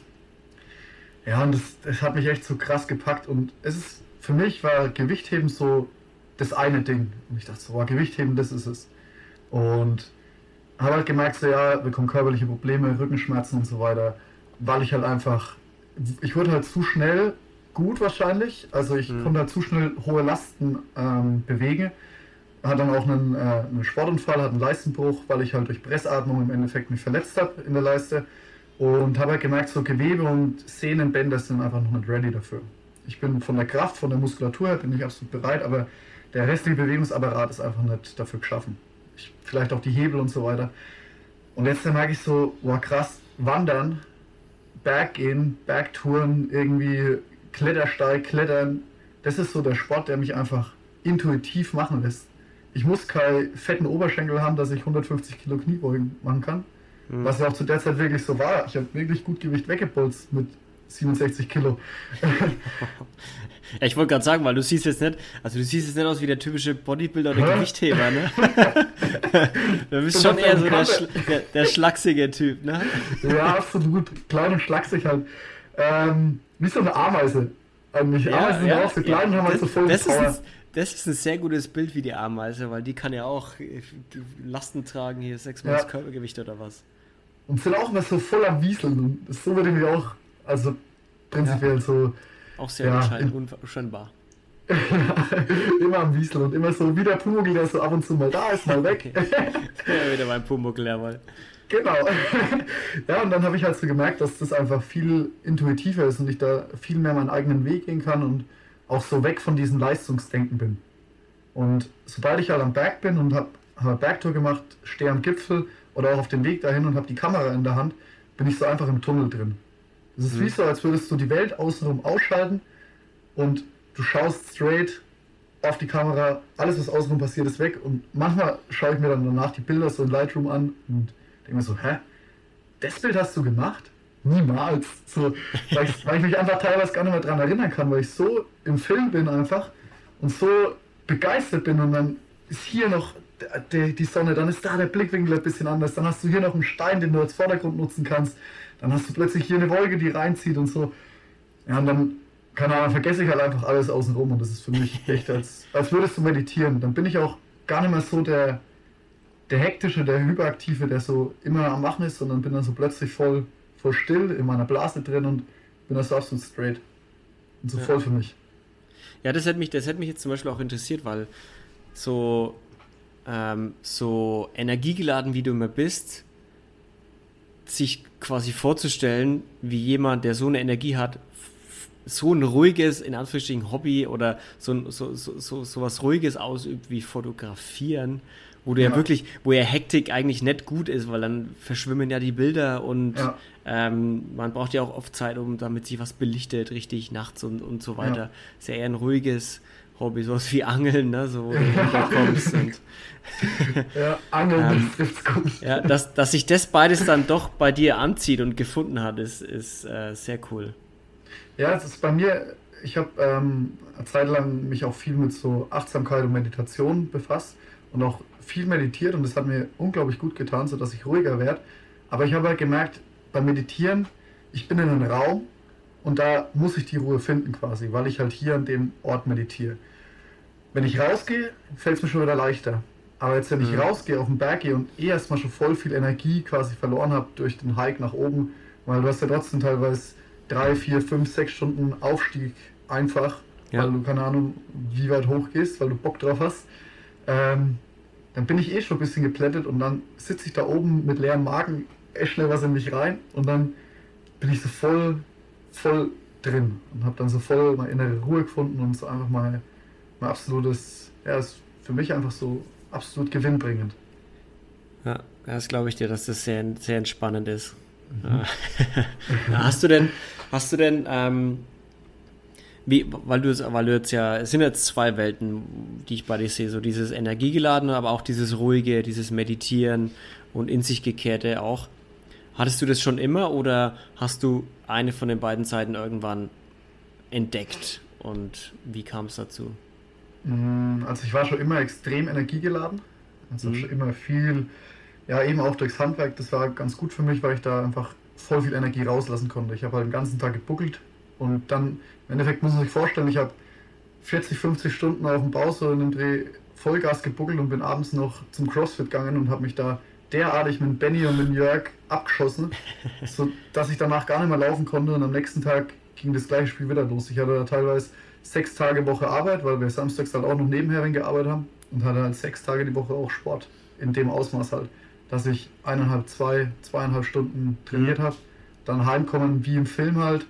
ja und das, das hat mich echt so krass gepackt und es ist, für mich war Gewichtheben so das eine Ding. Und ich dachte so, oh, Gewichtheben, das ist es. Und habe halt gemerkt, so ja, bekomme körperliche Probleme, Rückenschmerzen und so weiter, weil ich halt einfach, ich wurde halt zu schnell gut wahrscheinlich, also ich mhm. konnte halt zu schnell hohe Lasten ähm, bewegen. Hat dann auch einen, äh, einen Sportunfall, hat einen Leistenbruch, weil ich halt durch Pressatmung im Endeffekt mich verletzt habe in der Leiste. Und habe halt gemerkt, so Gewebe und Sehnenbänder sind einfach noch nicht ready dafür. Ich bin von der Kraft, von der Muskulatur her bin ich absolut bereit, aber der restliche Bewegungsapparat ist einfach nicht dafür geschaffen. Ich, vielleicht auch die Hebel und so weiter. Und jetzt merke ich so, wow krass, wandern, Berggehen, Bergtouren, irgendwie Klettersteig, Klettern, das ist so der Sport, der mich einfach intuitiv machen lässt. Ich muss keinen fetten Oberschenkel haben, dass ich 150 Kilo Kniebeugen machen kann. Mhm. Was ja auch zu der Zeit wirklich so war. Ich habe wirklich gut Gewicht weggebolzt mit 67 Kilo. ja, ich wollte gerade sagen, weil du siehst jetzt nicht, also du siehst jetzt nicht aus wie der typische Bodybuilder oder Hä? Gewichtheber, ne? du bist schon eher so der, der, der, schlachsige Typ, ne? Ja, absolut. Klein und schlaksig halt. Ähm, wie so eine Ameise. Eigentlich. Ja, Ameisen ja, sind auch so klein und haben halt so voll das Power. Ist, das ist ein sehr gutes Bild wie die Ameise, weil die kann ja auch Lasten tragen, hier sechsmal ja. Körpergewicht oder was. Und sind auch immer so voller Wieseln. So würde ich mich auch also prinzipiell ja. so. Auch sehr ja, unscheinbar. immer am Wieseln und immer so wie der Pumuckl, der so ab und zu mal da ist, mal weg. ja, wieder mein Pumuckl, jawohl. Genau. ja, und dann habe ich halt so gemerkt, dass das einfach viel intuitiver ist und ich da viel mehr meinen eigenen Weg gehen kann und auch so weg von diesem Leistungsdenken bin. Und sobald ich halt am Berg bin und habe hab eine Bergtour gemacht, stehe am Gipfel oder auch auf dem Weg dahin und habe die Kamera in der Hand, bin ich so einfach im Tunnel drin. Es ist mhm. wie so, als würdest du die Welt außenrum ausschalten und du schaust straight auf die Kamera, alles was außenrum passiert ist weg und manchmal schaue ich mir dann danach die Bilder so in Lightroom an und denke mir so, hä? Das Bild hast du gemacht? Niemals. So, weil, ich, weil ich mich einfach teilweise gar nicht mehr daran erinnern kann, weil ich so im Film bin einfach und so begeistert bin und dann ist hier noch die, die Sonne, dann ist da der Blickwinkel ein bisschen anders, dann hast du hier noch einen Stein, den du als Vordergrund nutzen kannst dann hast du plötzlich hier eine Wolke, die reinzieht und so. Ja, und dann, keine Ahnung, vergesse ich halt einfach alles außenrum und das ist für mich echt, als, als würdest du meditieren. Dann bin ich auch gar nicht mehr so der, der hektische, der hyperaktive, der so immer am Machen ist, sondern bin dann so plötzlich voll, voll still in meiner Blase drin und bin das so absolut straight. Und so ja. voll für mich. Ja, das hätte mich, das hätte mich jetzt zum Beispiel auch interessiert, weil so, ähm, so energiegeladen wie du immer bist, sich quasi vorzustellen, wie jemand, der so eine Energie hat, so ein ruhiges, in Anführungsstrichen, Hobby oder so, so, so, so, so was Ruhiges ausübt wie Fotografieren, wo du ja. ja. wirklich, wo ja Hektik eigentlich nicht gut ist, weil dann verschwimmen ja die Bilder und ja. ähm, man braucht ja auch oft Zeit, um damit sich was belichtet, richtig nachts und, und so weiter. Ja. Ist ja eher ein ruhiges Hobby, sowas wie Angeln, ne? so wo du runterkommst. und, ja, Angeln ähm, gut. Ja, dass, dass sich das beides dann doch bei dir anzieht und gefunden hat, ist, ist äh, sehr cool. Ja, es ist bei mir ich habe ähm, eine Zeit lang mich auch viel mit so Achtsamkeit und Meditation befasst und auch viel meditiert und das hat mir unglaublich gut getan, sodass ich ruhiger werde. Aber ich habe halt gemerkt, beim Meditieren, ich bin in einem Raum und da muss ich die Ruhe finden quasi, weil ich halt hier an dem Ort meditiere. Wenn ich rausgehe, fällt es mir schon wieder leichter. Aber jetzt, wenn ich Mhm. rausgehe, auf den Berg gehe und eh erstmal schon voll viel Energie quasi verloren habe durch den Hike nach oben, weil du hast ja trotzdem teilweise drei, vier, fünf, sechs Stunden Aufstieg einfach, Ja. weil du keine Ahnung, wie weit hoch gehst, weil du Bock drauf hast. Ähm, dann bin ich eh schon ein bisschen geplättet und dann sitze ich da oben mit leerem Magen, echt schnell was in mich rein und dann bin ich so voll, voll drin und habe dann so voll meine innere Ruhe gefunden und so einfach mal mein absolutes, ja, ist für mich einfach so absolut gewinnbringend. Ja, das glaube ich dir, dass das sehr, sehr entspannend ist. Ja. hast du denn, hast du denn, ähm, wie, weil du, es- weil du jetzt ja, es sind jetzt zwei Welten, die ich bei dir sehe, so dieses Energiegeladene, aber auch dieses ruhige, dieses Meditieren und in sich gekehrte auch. Hattest du das schon immer oder hast du eine von den beiden Seiten irgendwann entdeckt und wie kam es dazu? Mm, Also ich war schon immer extrem energiegeladen. Also Mhm. schon immer viel, ja eben auch durchs Handwerk. Das war ganz gut für mich, weil ich da einfach voll viel Energie rauslassen konnte. Ich habe halt den ganzen Tag gebuckelt und dann im Endeffekt muss man sich vorstellen, ich habe 40, 50 Stunden auf dem Bau so in dem Dreh Vollgas gebuckelt und bin abends noch zum CrossFit gegangen und habe mich da derartig mit Benny und mit Jörg abgeschossen, so dass ich danach gar nicht mehr laufen konnte und am nächsten Tag ging das gleiche Spiel wieder los. Ich hatte teilweise sechs Tage Woche Arbeit, weil wir samstags halt auch noch nebenher gearbeitet haben und hatte halt sechs Tage die Woche auch Sport. In dem Ausmaß halt, dass ich eineinhalb, zwei, zweieinhalb Stunden trainiert habe, dann heimkommen wie im Film halt,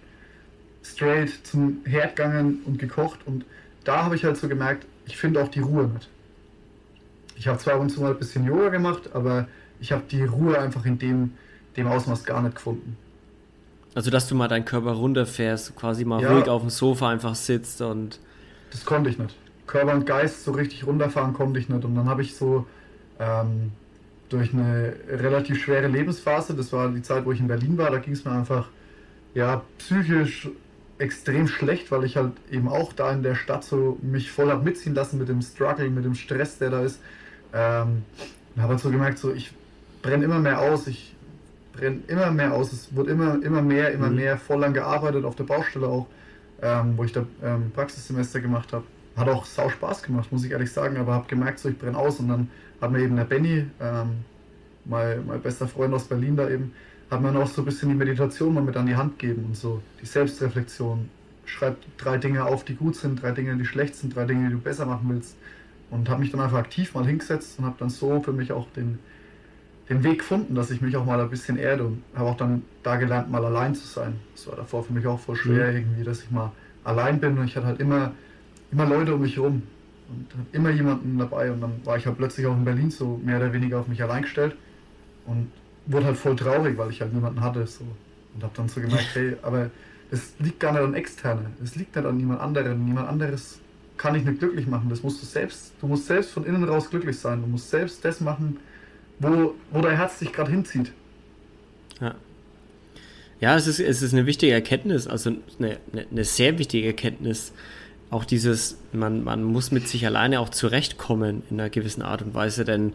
straight zum Herd gegangen und gekocht und da habe ich halt so gemerkt, ich finde auch die Ruhe mit. Ich habe zwar ab und zu mal ein bisschen Yoga gemacht, aber ich habe die Ruhe einfach in dem, dem Ausmaß gar nicht gefunden. Also, dass du mal deinen Körper runterfährst, quasi mal Ja. ruhig auf dem Sofa einfach sitzt und Das konnte ich nicht. Körper und Geist so richtig runterfahren konnte ich nicht. Und dann habe ich so ähm, durch eine relativ schwere Lebensphase, das war die Zeit, wo ich in Berlin war, da ging es mir einfach ja psychisch extrem schlecht, weil ich halt eben auch da in der Stadt so mich voll hab mitziehen lassen mit dem Struggle, mit dem Stress, der da ist. Ähm, und habe halt so gemerkt, so ich brenne immer mehr aus, ich brenne immer mehr aus, es wird immer, immer mehr, immer Mhm. mehr, voll lang gearbeitet, auf der Baustelle auch, ähm, wo ich da ähm, Praxissemester gemacht habe. Hat auch sau Spaß gemacht, muss ich ehrlich sagen, aber habe gemerkt, so ich brenne aus und dann hat mir eben der Benny, ähm, mein, mein bester Freund aus Berlin da eben, hat mir noch so ein bisschen die Meditation mal mit an die Hand gegeben und so die Selbstreflexion. Schreib drei Dinge auf, die gut sind, drei Dinge, die schlecht sind, drei Dinge, die du besser machen willst. Und habe mich dann einfach aktiv mal hingesetzt und habe dann so für mich auch den, den Weg gefunden, dass ich mich auch mal ein bisschen erde und habe auch dann da gelernt, mal allein zu sein. Das war davor für mich auch voll schwer Mhm. irgendwie, dass ich mal allein bin und ich hatte halt immer, immer Leute um mich herum und immer jemanden dabei und dann war ich halt plötzlich auch in Berlin so mehr oder weniger auf mich allein gestellt und wurde halt voll traurig, weil ich halt niemanden hatte so und habe dann so gemerkt, hey, aber es liegt gar nicht an Externe, es liegt nicht an niemand anderen, niemand anderes kann ich nicht glücklich machen, das musst du selbst, du musst selbst von innen raus glücklich sein, du musst selbst das machen, wo, wo dein Herz dich gerade hinzieht. Ja. Ja, es ist, es ist eine wichtige Erkenntnis, also eine, eine, sehr wichtige Erkenntnis. Auch dieses, man, man muss mit sich alleine auch zurechtkommen in einer gewissen Art und Weise, denn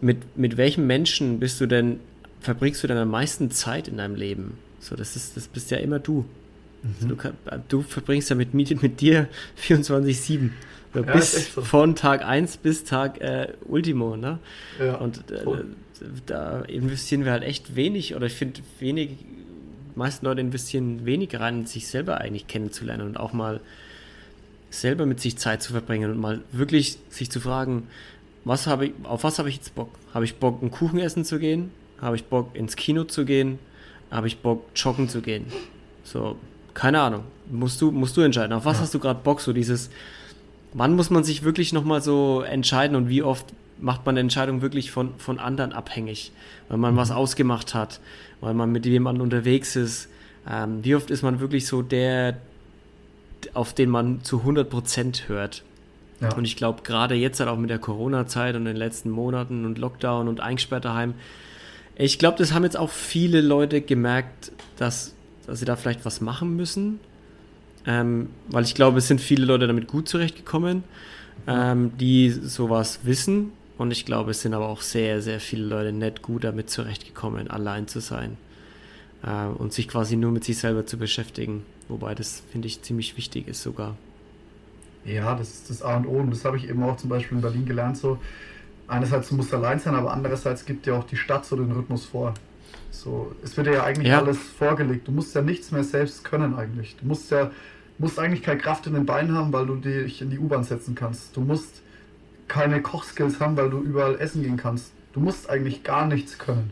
mit, mit welchem Menschen bist du denn, verbringst du denn am meisten Zeit in deinem Leben? So, das ist, das bist ja immer du. Also du, du verbringst ja mit, mit, mit dir 24-7. Ja, ist echt so. von Tag 1 bis Tag äh, Ultimo, ne? Ja, Und äh, da investieren wir halt echt wenig, oder ich finde, wenig, meisten Leute investieren wenig rein, sich selber eigentlich kennenzulernen und auch mal selber mit sich Zeit zu verbringen und mal wirklich sich zu fragen, was habe ich, auf was habe ich jetzt Bock? Habe ich Bock, einen Kuchen essen zu gehen? Habe ich Bock, ins Kino zu gehen? Habe ich Bock, joggen zu gehen? So, keine Ahnung. Musst du, musst du entscheiden. Auf was Ja. hast du gerade Bock? So dieses, wann muss man sich wirklich nochmal so entscheiden und wie oft macht man eine Entscheidung wirklich von, von anderen abhängig, weil man was ausgemacht hat, weil man mit jemandem unterwegs ist. Ähm, wie oft ist man wirklich so der, auf den man zu 100% hört? Ja. Und ich glaube, gerade jetzt halt auch mit der Corona-Zeit und den letzten Monaten und Lockdown und eingesperrt daheim, ich glaube, das haben jetzt auch viele Leute gemerkt, dass, dass sie da vielleicht was machen müssen. Ähm, weil ich glaube, es sind viele Leute damit gut zurechtgekommen, ähm, die sowas wissen. Und ich glaube, es sind aber auch sehr, sehr viele Leute nicht gut damit zurechtgekommen, allein zu sein äh, und sich quasi nur mit sich selber zu beschäftigen. Wobei das, finde ich, ziemlich wichtig ist sogar. Ja, das ist das A und O. Und das habe ich eben auch zum Beispiel in Berlin gelernt. So, einerseits du musst allein sein, aber andererseits gibt dir auch die Stadt so den Rhythmus vor. So, es wird dir ja eigentlich Ja. alles vorgelegt. Du musst ja nichts mehr selbst können eigentlich. Du musst ja musst eigentlich keine Kraft in den Beinen haben, weil du dich in die U-Bahn setzen kannst. Du musst keine Kochskills haben, weil du überall essen gehen kannst. Du musst eigentlich gar nichts können.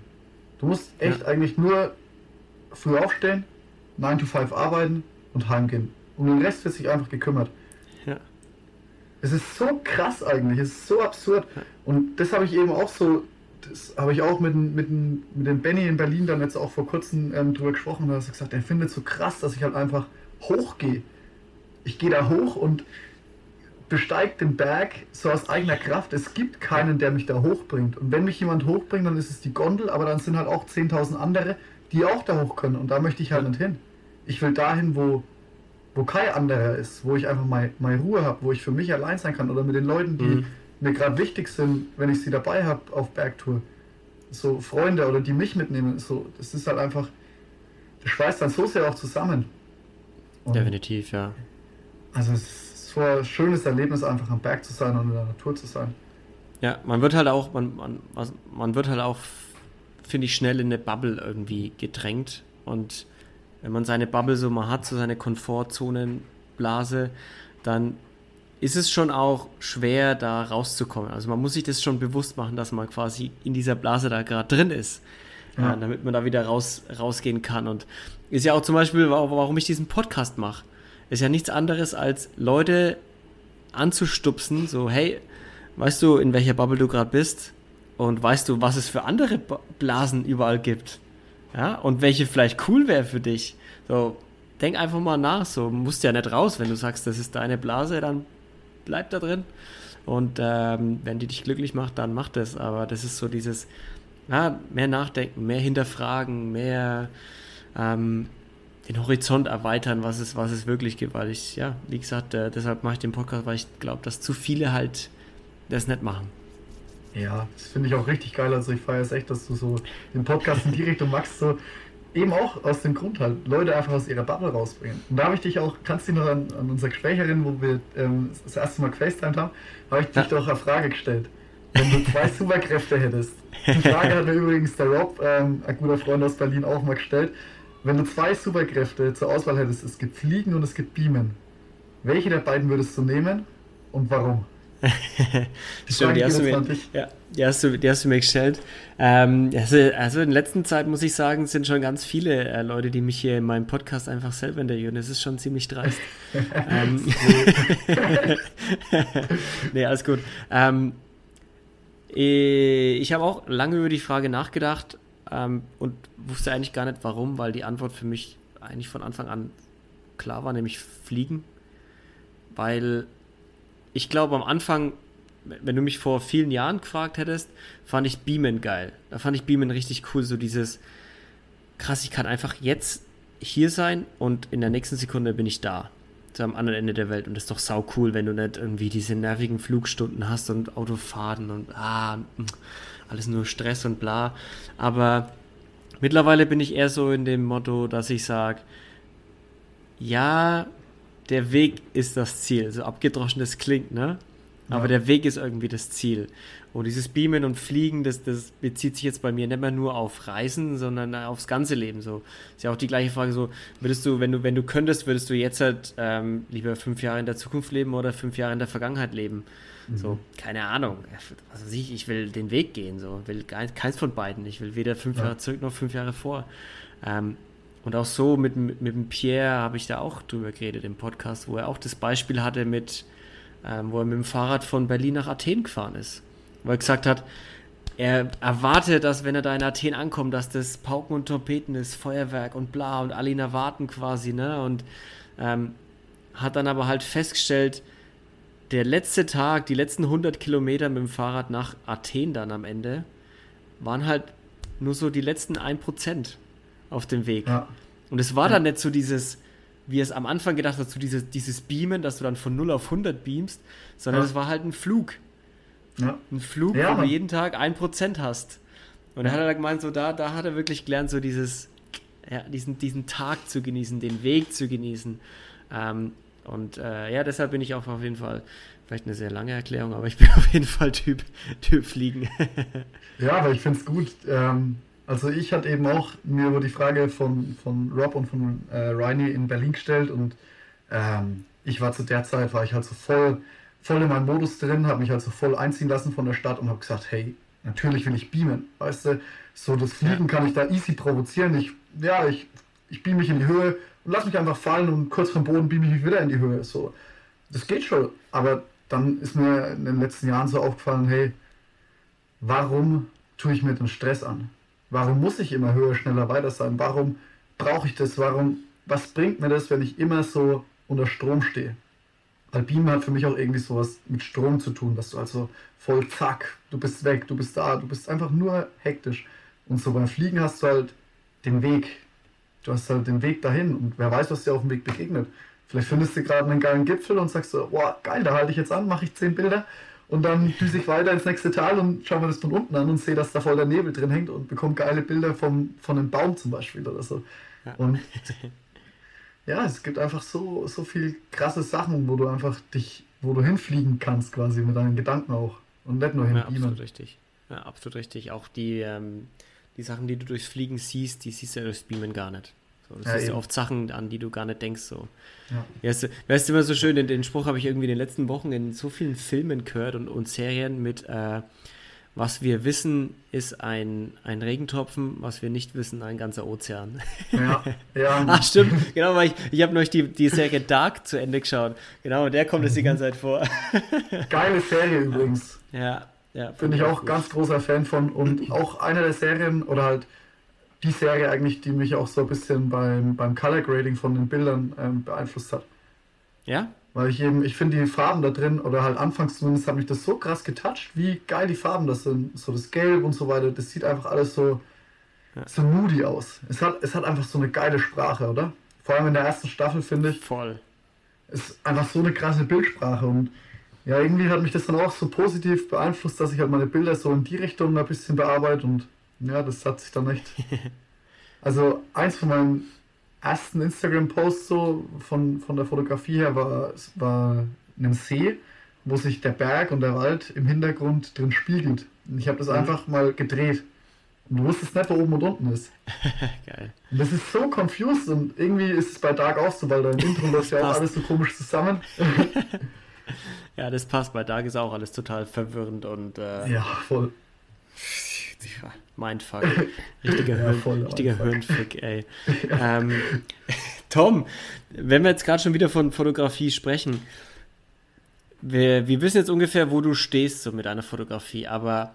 Du musst echt eigentlich nur früh aufstehen, 9 to 5 arbeiten und heimgehen. Um den Rest wird sich einfach gekümmert. Ja. Es ist so krass eigentlich, es ist so absurd. Und das habe ich eben auch so, das habe ich auch mit, dem- mit, mit dem Benny in Berlin dann jetzt auch vor kurzem ähm, drüber gesprochen. Da er gesagt, er findet es so krass, dass ich halt einfach hochgehe. Ich gehe da hoch und besteige den Berg so aus eigener Kraft. Es gibt keinen, der mich da hochbringt. Und wenn mich jemand hochbringt, dann ist es die Gondel, aber dann sind halt auch 10.000 andere, die auch da hoch können. Und da möchte ich halt nicht hin. Ich will dahin, wo, wo kein anderer ist, wo ich einfach mal, mal Ruhe habe, wo ich für mich allein sein kann oder mit den Leuten, die Mhm. Mir gerade wichtig sind, wenn ich sie dabei habe auf Bergtour. So Freunde oder die mich mitnehmen. So, das ist halt einfach, das schweißt dann so sehr auch zusammen. Und Definitiv, ja. Also es ist so ein schönes Erlebnis, einfach am Berg zu sein und in der Natur zu sein. Ja, man wird halt auch, man, man, man wird halt auch, finde ich, schnell in eine Bubble irgendwie gedrängt. Und wenn man seine Bubble so mal hat, so seine Komfortzonenblase, dann ist es schon auch schwer, da rauszukommen. Also man muss sich das schon bewusst machen, dass man quasi in dieser Blase da gerade drin ist. Ja. Ja, damit man da wieder raus, rausgehen kann. Und ist ja auch zum Beispiel, wa- warum ich diesen Podcast mache. Ist ja nichts anderes als Leute anzustupsen, so, hey, weißt du, in welcher Bubble du gerade bist? Und weißt du, was es für andere Blasen überall gibt? Ja, und welche vielleicht cool wäre für dich? So, denk einfach mal nach, so, musst ja nicht raus, wenn du sagst, das ist deine Blase, dann bleib da drin. Und ähm, wenn die dich glücklich macht, dann mach das. Aber das ist so dieses, ja, mehr nachdenken, mehr hinterfragen, mehr ähm, den Horizont erweitern, was es, was es wirklich gibt. Weil ich, ja, wie gesagt, äh, deshalb mache ich den Podcast, weil ich glaube, dass zu viele halt das nicht machen. Ja, das finde ich auch richtig geil. Also ich feiere es echt, dass du so den Podcast in die Richtung machst, so eben auch aus dem Grund halt, Leute einfach aus ihrer Bubble rausbringen. Und da habe ich dich auch, kannst du dich noch an, an unser Gespräch erinnern, wo wir ähm, das erste Mal gefacetimed haben, habe ich dich Ja. doch eine Frage gestellt. Wenn du zwei Superkräfte hättest. Die Frage hat mir übrigens der Rob, ähm, ein guter Freund aus Berlin, auch mal gestellt. Wenn du zwei Superkräfte zur Auswahl hättest, es gibt Fliegen und es gibt Beamen. Welche der beiden würdest du nehmen und warum? Stimmt, die hast, mir, ja, die, hast du, die hast du mir gestellt. Ähm, also, also in letzter Zeit muss ich sagen, sind schon ganz viele äh, Leute, die mich hier in meinem Podcast einfach selber interviewen. Das ist schon ziemlich dreist. ähm, nee, alles gut. Ähm, eh, ich habe auch lange über die Frage nachgedacht ähm, und wusste eigentlich gar nicht warum, weil die Antwort für mich eigentlich von Anfang an klar war, nämlich fliegen. Weil ich glaube am Anfang, wenn du mich vor vielen Jahren gefragt hättest, fand ich Beamen geil. Da fand ich Beamen richtig cool, so dieses krass, ich kann einfach jetzt hier sein und in der nächsten Sekunde bin ich da. So am anderen Ende der Welt und das ist doch sau cool, wenn du nicht irgendwie diese nervigen Flugstunden hast und Autofahren und ah, alles nur Stress und bla. Aber mittlerweile bin ich eher so in dem Motto, dass ich sage, ja, der Weg ist das Ziel. So abgedroschen das klingt, ne? Aber Ja. der Weg ist irgendwie das Ziel. Und dieses Beamen und Fliegen, das, das bezieht sich jetzt bei mir nicht mehr nur auf Reisen, sondern aufs ganze Leben. So ist ja auch die gleiche Frage. So würdest du, wenn du, wenn du könntest, würdest du jetzt halt ähm, lieber fünf Jahre in der Zukunft leben oder fünf Jahre in der Vergangenheit leben? So keine Ahnung. Weiß ich, ich will den Weg gehen. So will keins, keins von beiden. Ich will weder fünf Ja. Jahre zurück noch fünf Jahre vor. Ähm, und auch so mit, mit, mit dem Pierre habe ich da auch drüber geredet im Podcast, wo er auch das Beispiel hatte mit, ähm, wo er mit dem Fahrrad von Berlin nach Athen gefahren ist. Wo er gesagt hat, er erwartet, dass wenn er da in Athen ankommt, dass das Pauken und Trompeten ist, Feuerwerk und bla und alle ihn erwarten quasi, ne? Und ähm, hat dann aber halt festgestellt, der letzte Tag, die letzten 100 Kilometer mit dem Fahrrad nach Athen dann am Ende, waren halt nur so die letzten 1% auf dem Weg. Ja. Und es war dann nicht so dieses, wie es am Anfang gedacht hat, so dieses, dieses Beamen, dass du dann von 0 auf 100 beamst, sondern es war halt ein Flug. Ein Flug, wo du jeden Tag 1% hast. Und da hat er gemeint, so da, da hat er wirklich gelernt, so dieses, ja, diesen, diesen Tag zu genießen, den Weg zu genießen. Ähm, und äh, ja, deshalb bin ich auch auf jeden Fall, vielleicht eine sehr lange Erklärung, aber ich bin auf jeden Fall Typ, typ Fliegen. Ja, aber ich finde es gut. Ähm, also ich hatte eben auch mir über die Frage von, von Rob und von äh, Reini in Berlin gestellt und ähm, ich war zu der Zeit, war ich halt so voll, voll in meinem Modus drin, habe mich halt so voll einziehen lassen von der Stadt und habe gesagt, hey, natürlich will ich beamen. Weißt du, so das Fliegen kann ich da easy provozieren. Ich, ja, ich, ich beam mich in die Höhe und lass mich einfach fallen und kurz vom Boden beam ich mich wieder in die Höhe. So, das geht schon. Aber dann ist mir in den letzten Jahren so aufgefallen, hey, warum tue ich mir den Stress an? Warum muss ich immer höher, schneller, weiter sein? Warum brauche ich das? Warum, was bringt mir das, wenn ich immer so unter Strom stehe? Weil Beamen hat für mich auch irgendwie sowas mit Strom zu tun, dass du also voll zack, du bist weg, du bist da, du bist einfach nur hektisch. Und so beim Fliegen hast du halt den Weg. Du hast halt den Weg dahin und wer weiß, was dir auf dem Weg begegnet. Vielleicht findest du gerade einen geilen Gipfel und sagst so, boah, geil, da halte ich jetzt an, mache ich zehn Bilder und dann düse ich weiter ins nächste Tal und schaue mir das von unten an und sehe, dass da voll der Nebel drin hängt und bekomme geile Bilder vom, von einem Baum zum Beispiel oder so. Ja. Und ja, es gibt einfach so, so viel krasse Sachen, wo du einfach dich, wo du hinfliegen kannst quasi mit deinen Gedanken auch. Und nicht nur Ja, hinbeamen. absolut richtig. Ja, absolut richtig. Auch die, ähm, die Sachen, die du durchs Fliegen siehst, die siehst du ja durchs Beamen gar nicht. So, du Ja, eben. oft Sachen an, die du gar nicht denkst. So. Ja. Ja, es, weißt du, immer so schön, den, den Spruch habe ich irgendwie in den letzten Wochen in so vielen Filmen gehört und, und Serien mit, äh, was wir wissen, ist ein, ein Regentropfen, was wir nicht wissen, ein ganzer Ozean. Ja, ja, Ach, stimmt, genau, weil ich, ich habe neulich die, die Serie Dark zu Ende geschaut. Genau, und der kommt jetzt die ganze Zeit vor. geile Serie übrigens. ja, ja. Bin ich auch ganz großer Fan von und auch eine der Serien oder halt die Serie eigentlich, die mich auch so ein bisschen beim, beim Color Grading von den Bildern ähm, beeinflusst hat. Ja? Weil ich eben, ich finde die Farben da drin, oder halt anfangs zumindest, hat mich das so krass getoucht, wie geil die Farben das sind. So das Gelb und so weiter, das sieht einfach alles so, Ja. so moody aus. Es hat, es hat einfach so eine geile Sprache, oder? Vor allem in der ersten Staffel, finde ich, Voll. ist einfach so eine krasse Bildsprache und ja, irgendwie hat mich das dann auch so positiv beeinflusst, dass ich halt meine Bilder so in die Richtung ein bisschen bearbeite und ja, das hat sich dann echt. Also eins von meinen ersten Instagram-Posts so von, von der Fotografie her war, war ein See, wo sich der Berg und der Wald im Hintergrund drin spiegelt. Und ich habe das Mhm. einfach mal gedreht. Und du wusstest nicht, wo oben und unten ist. Geil. Und das ist so confused und irgendwie ist es bei Dark auch so, weil da im Intro läuft ja auch alles so komisch zusammen. Ja, das passt. Bei Dark ist auch alles total verwirrend und äh, Ja, voll. ja, Mindfuck. Richtiger, Ja, Hirn, richtiger. Hirnfick, ey. ähm, Tom, wenn wir jetzt gerade schon wieder von Fotografie sprechen, wir, wir wissen jetzt ungefähr, wo du stehst so mit deiner Fotografie, aber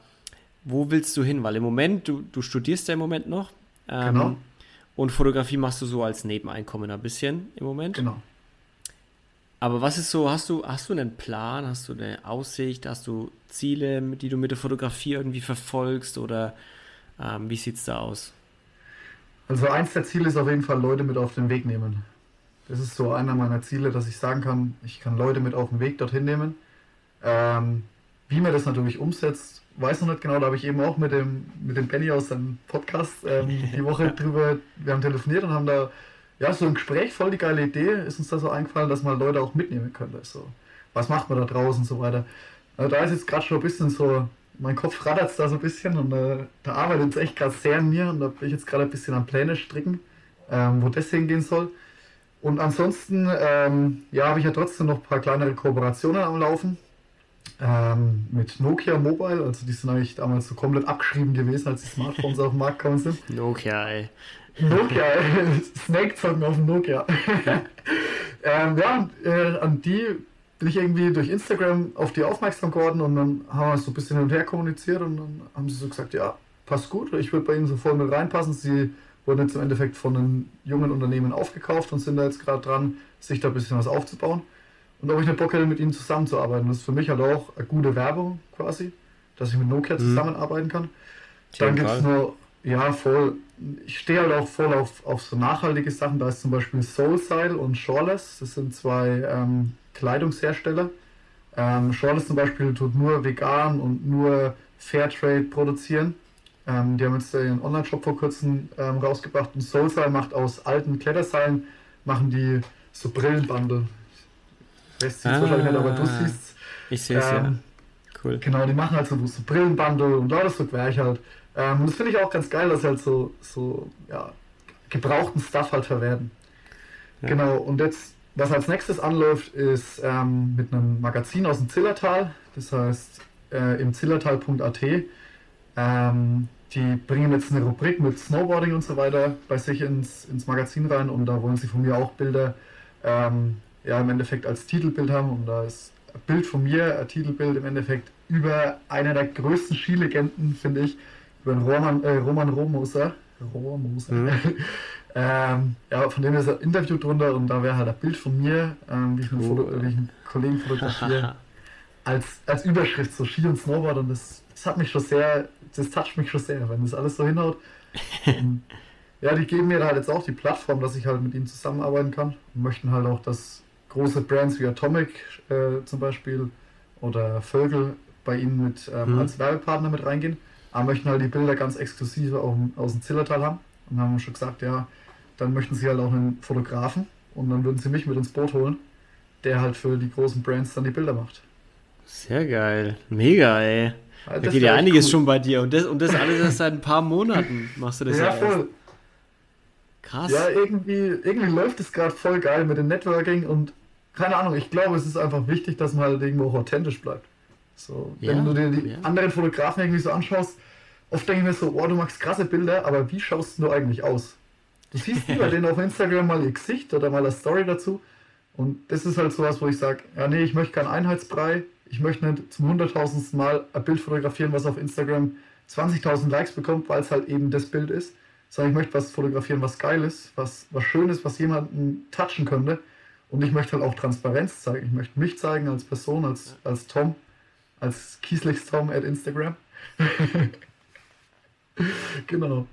wo willst du hin? Weil im Moment, du, du studierst ja im Moment noch. Ähm, Genau. Und Fotografie machst du so als Nebeneinkommen ein bisschen im Moment. Genau. Aber was ist so, hast du, hast du einen Plan, hast du eine Aussicht, hast du Ziele, die du mit der Fotografie irgendwie verfolgst oder ähm, wie sieht's da aus? Also eins der Ziele ist auf jeden Fall Leute mit auf den Weg nehmen. Das ist so einer meiner Ziele, dass ich sagen kann, ich kann Leute mit auf den Weg dorthin nehmen. Ähm, wie man das natürlich umsetzt, weiß noch nicht genau. Da habe ich eben auch mit dem, mit dem Benny aus seinem Podcast ähm, die Woche drüber, wir haben telefoniert und haben da ja so ein Gespräch, voll die geile Idee, ist uns da so eingefallen, dass man Leute auch mitnehmen könnte. So, was macht man da draußen und so weiter. Also da ist jetzt gerade schon ein bisschen so, mein Kopf rattert da so ein bisschen und äh, da arbeitet es echt gerade sehr an mir und da bin ich jetzt gerade ein bisschen am Pläne stricken, ähm, wo das hingehen soll. Und ansonsten, ähm, ja, habe ich ja trotzdem noch ein paar kleinere Kooperationen am Laufen. Ähm, mit Nokia Mobile, also die sind eigentlich damals so komplett abgeschrieben gewesen, als die Smartphones auf den Markt gekommen sind. Nokia, ey. Nokia, Snake zocken auf dem Nokia. ähm, ja, und, äh, an die bin ich irgendwie durch Instagram auf die aufmerksam geworden und dann haben wir so ein bisschen hin und her kommuniziert und dann haben sie so gesagt, ja, passt gut, ich würde bei ihnen so voll mit reinpassen. Sie wurden jetzt im Endeffekt von einem jungen Unternehmen aufgekauft und sind da jetzt gerade dran, sich da ein bisschen was aufzubauen. Und ob ich nicht Bock hätte, mit ihnen zusammenzuarbeiten. Das ist für mich halt auch eine gute Werbung quasi, dass ich mit Nokia Mhm. zusammenarbeiten kann. Tja, Dann gibt es noch Ja, voll. Ich stehe halt auch voll auf, auf so nachhaltige Sachen. Da ist zum Beispiel Soulstyle und Shoreless. Das sind zwei ähm, Kleidungshersteller. Ähm, Shoreless zum Beispiel tut nur vegan und nur Fairtrade produzieren. Ähm, die haben jetzt ihren Online-Shop vor kurzem ähm, rausgebracht und Soulstyle macht aus alten Kletterseilen, machen die so Brillenbundle. Rest sieht Ah. wahrscheinlich nicht, aber du siehst Ich sehe es Ähm, ja. Cool. Genau, die machen halt so, so Brillenbundle und lauter so Querch halt. Ähm, das finde ich auch ganz geil, dass sie halt so, so ja, gebrauchten Stuff halt verwerten. Ja. Genau, und jetzt, was als nächstes anläuft, ist ähm, mit einem Magazin aus dem Zillertal, das heißt äh, im zillertal.at. Ähm, die bringen jetzt eine Rubrik mit Snowboarding und so weiter bei sich ins, ins Magazin rein und da wollen sie von mir auch Bilder ähm, ja, im Endeffekt als Titelbild haben und da ist ein Bild von mir, ein Titelbild im Endeffekt über einer der größten Skilegenden, finde ich, über den Roman, äh, Roman Romoser. Romoser. Mhm. ähm, ja, von dem ist ein Interview drunter und da wäre halt ein Bild von mir, ähm, wie, ich einen. Foto, wie ich einen Kollegen fotografiere, als, als Überschrift, so Ski und Snowboard und das, das hat mich schon sehr, das toucht mich schon sehr, wenn das alles so hinhaut. Und, ja, die geben mir halt jetzt auch die Plattform, dass ich halt mit ihnen zusammenarbeiten kann und möchten halt auch, dass große Brands wie Atomic äh, zum Beispiel oder Vögel bei ihnen mit ähm, Mhm. als Werbepartner mit reingehen, aber möchten halt die Bilder ganz exklusiv auch aus dem Zillertal haben und haben schon gesagt, ja, dann möchten sie halt auch einen Fotografen und dann würden sie mich mit ins Boot holen, der halt für die großen Brands dann die Bilder macht. Sehr geil. Mega, ey. Also Da geht ja einiges cool. schon bei dir. Und das, und das alles erst seit ein paar Monaten machst du das ja, Ja, voll. Krass. Ja, irgendwie, irgendwie läuft es gerade voll geil mit dem Networking und keine Ahnung, ich glaube, es ist einfach wichtig, dass man halt irgendwo auch authentisch bleibt. So, Ja, wenn du dir die ja. anderen Fotografen irgendwie so anschaust, oft denke ich mir so, oh, du machst krasse Bilder, aber wie schaust du eigentlich aus? Du siehst nie bei denen auf Instagram mal ihr Gesicht oder mal eine Story dazu. Und das ist halt sowas, wo ich sage, ja nee, ich möchte keinen Einheitsbrei, ich möchte nicht zum hunderttausendsten Mal ein Bild fotografieren, was auf Instagram 20.000 Likes bekommt, weil es halt eben das Bild ist, sondern ich möchte was fotografieren, was geil ist, was, was schön ist, was jemanden touchen könnte. Und ich möchte halt auch Transparenz zeigen. Ich möchte mich zeigen als Person, als, als Tom, als Kieslichs Tom at Instagram. genau.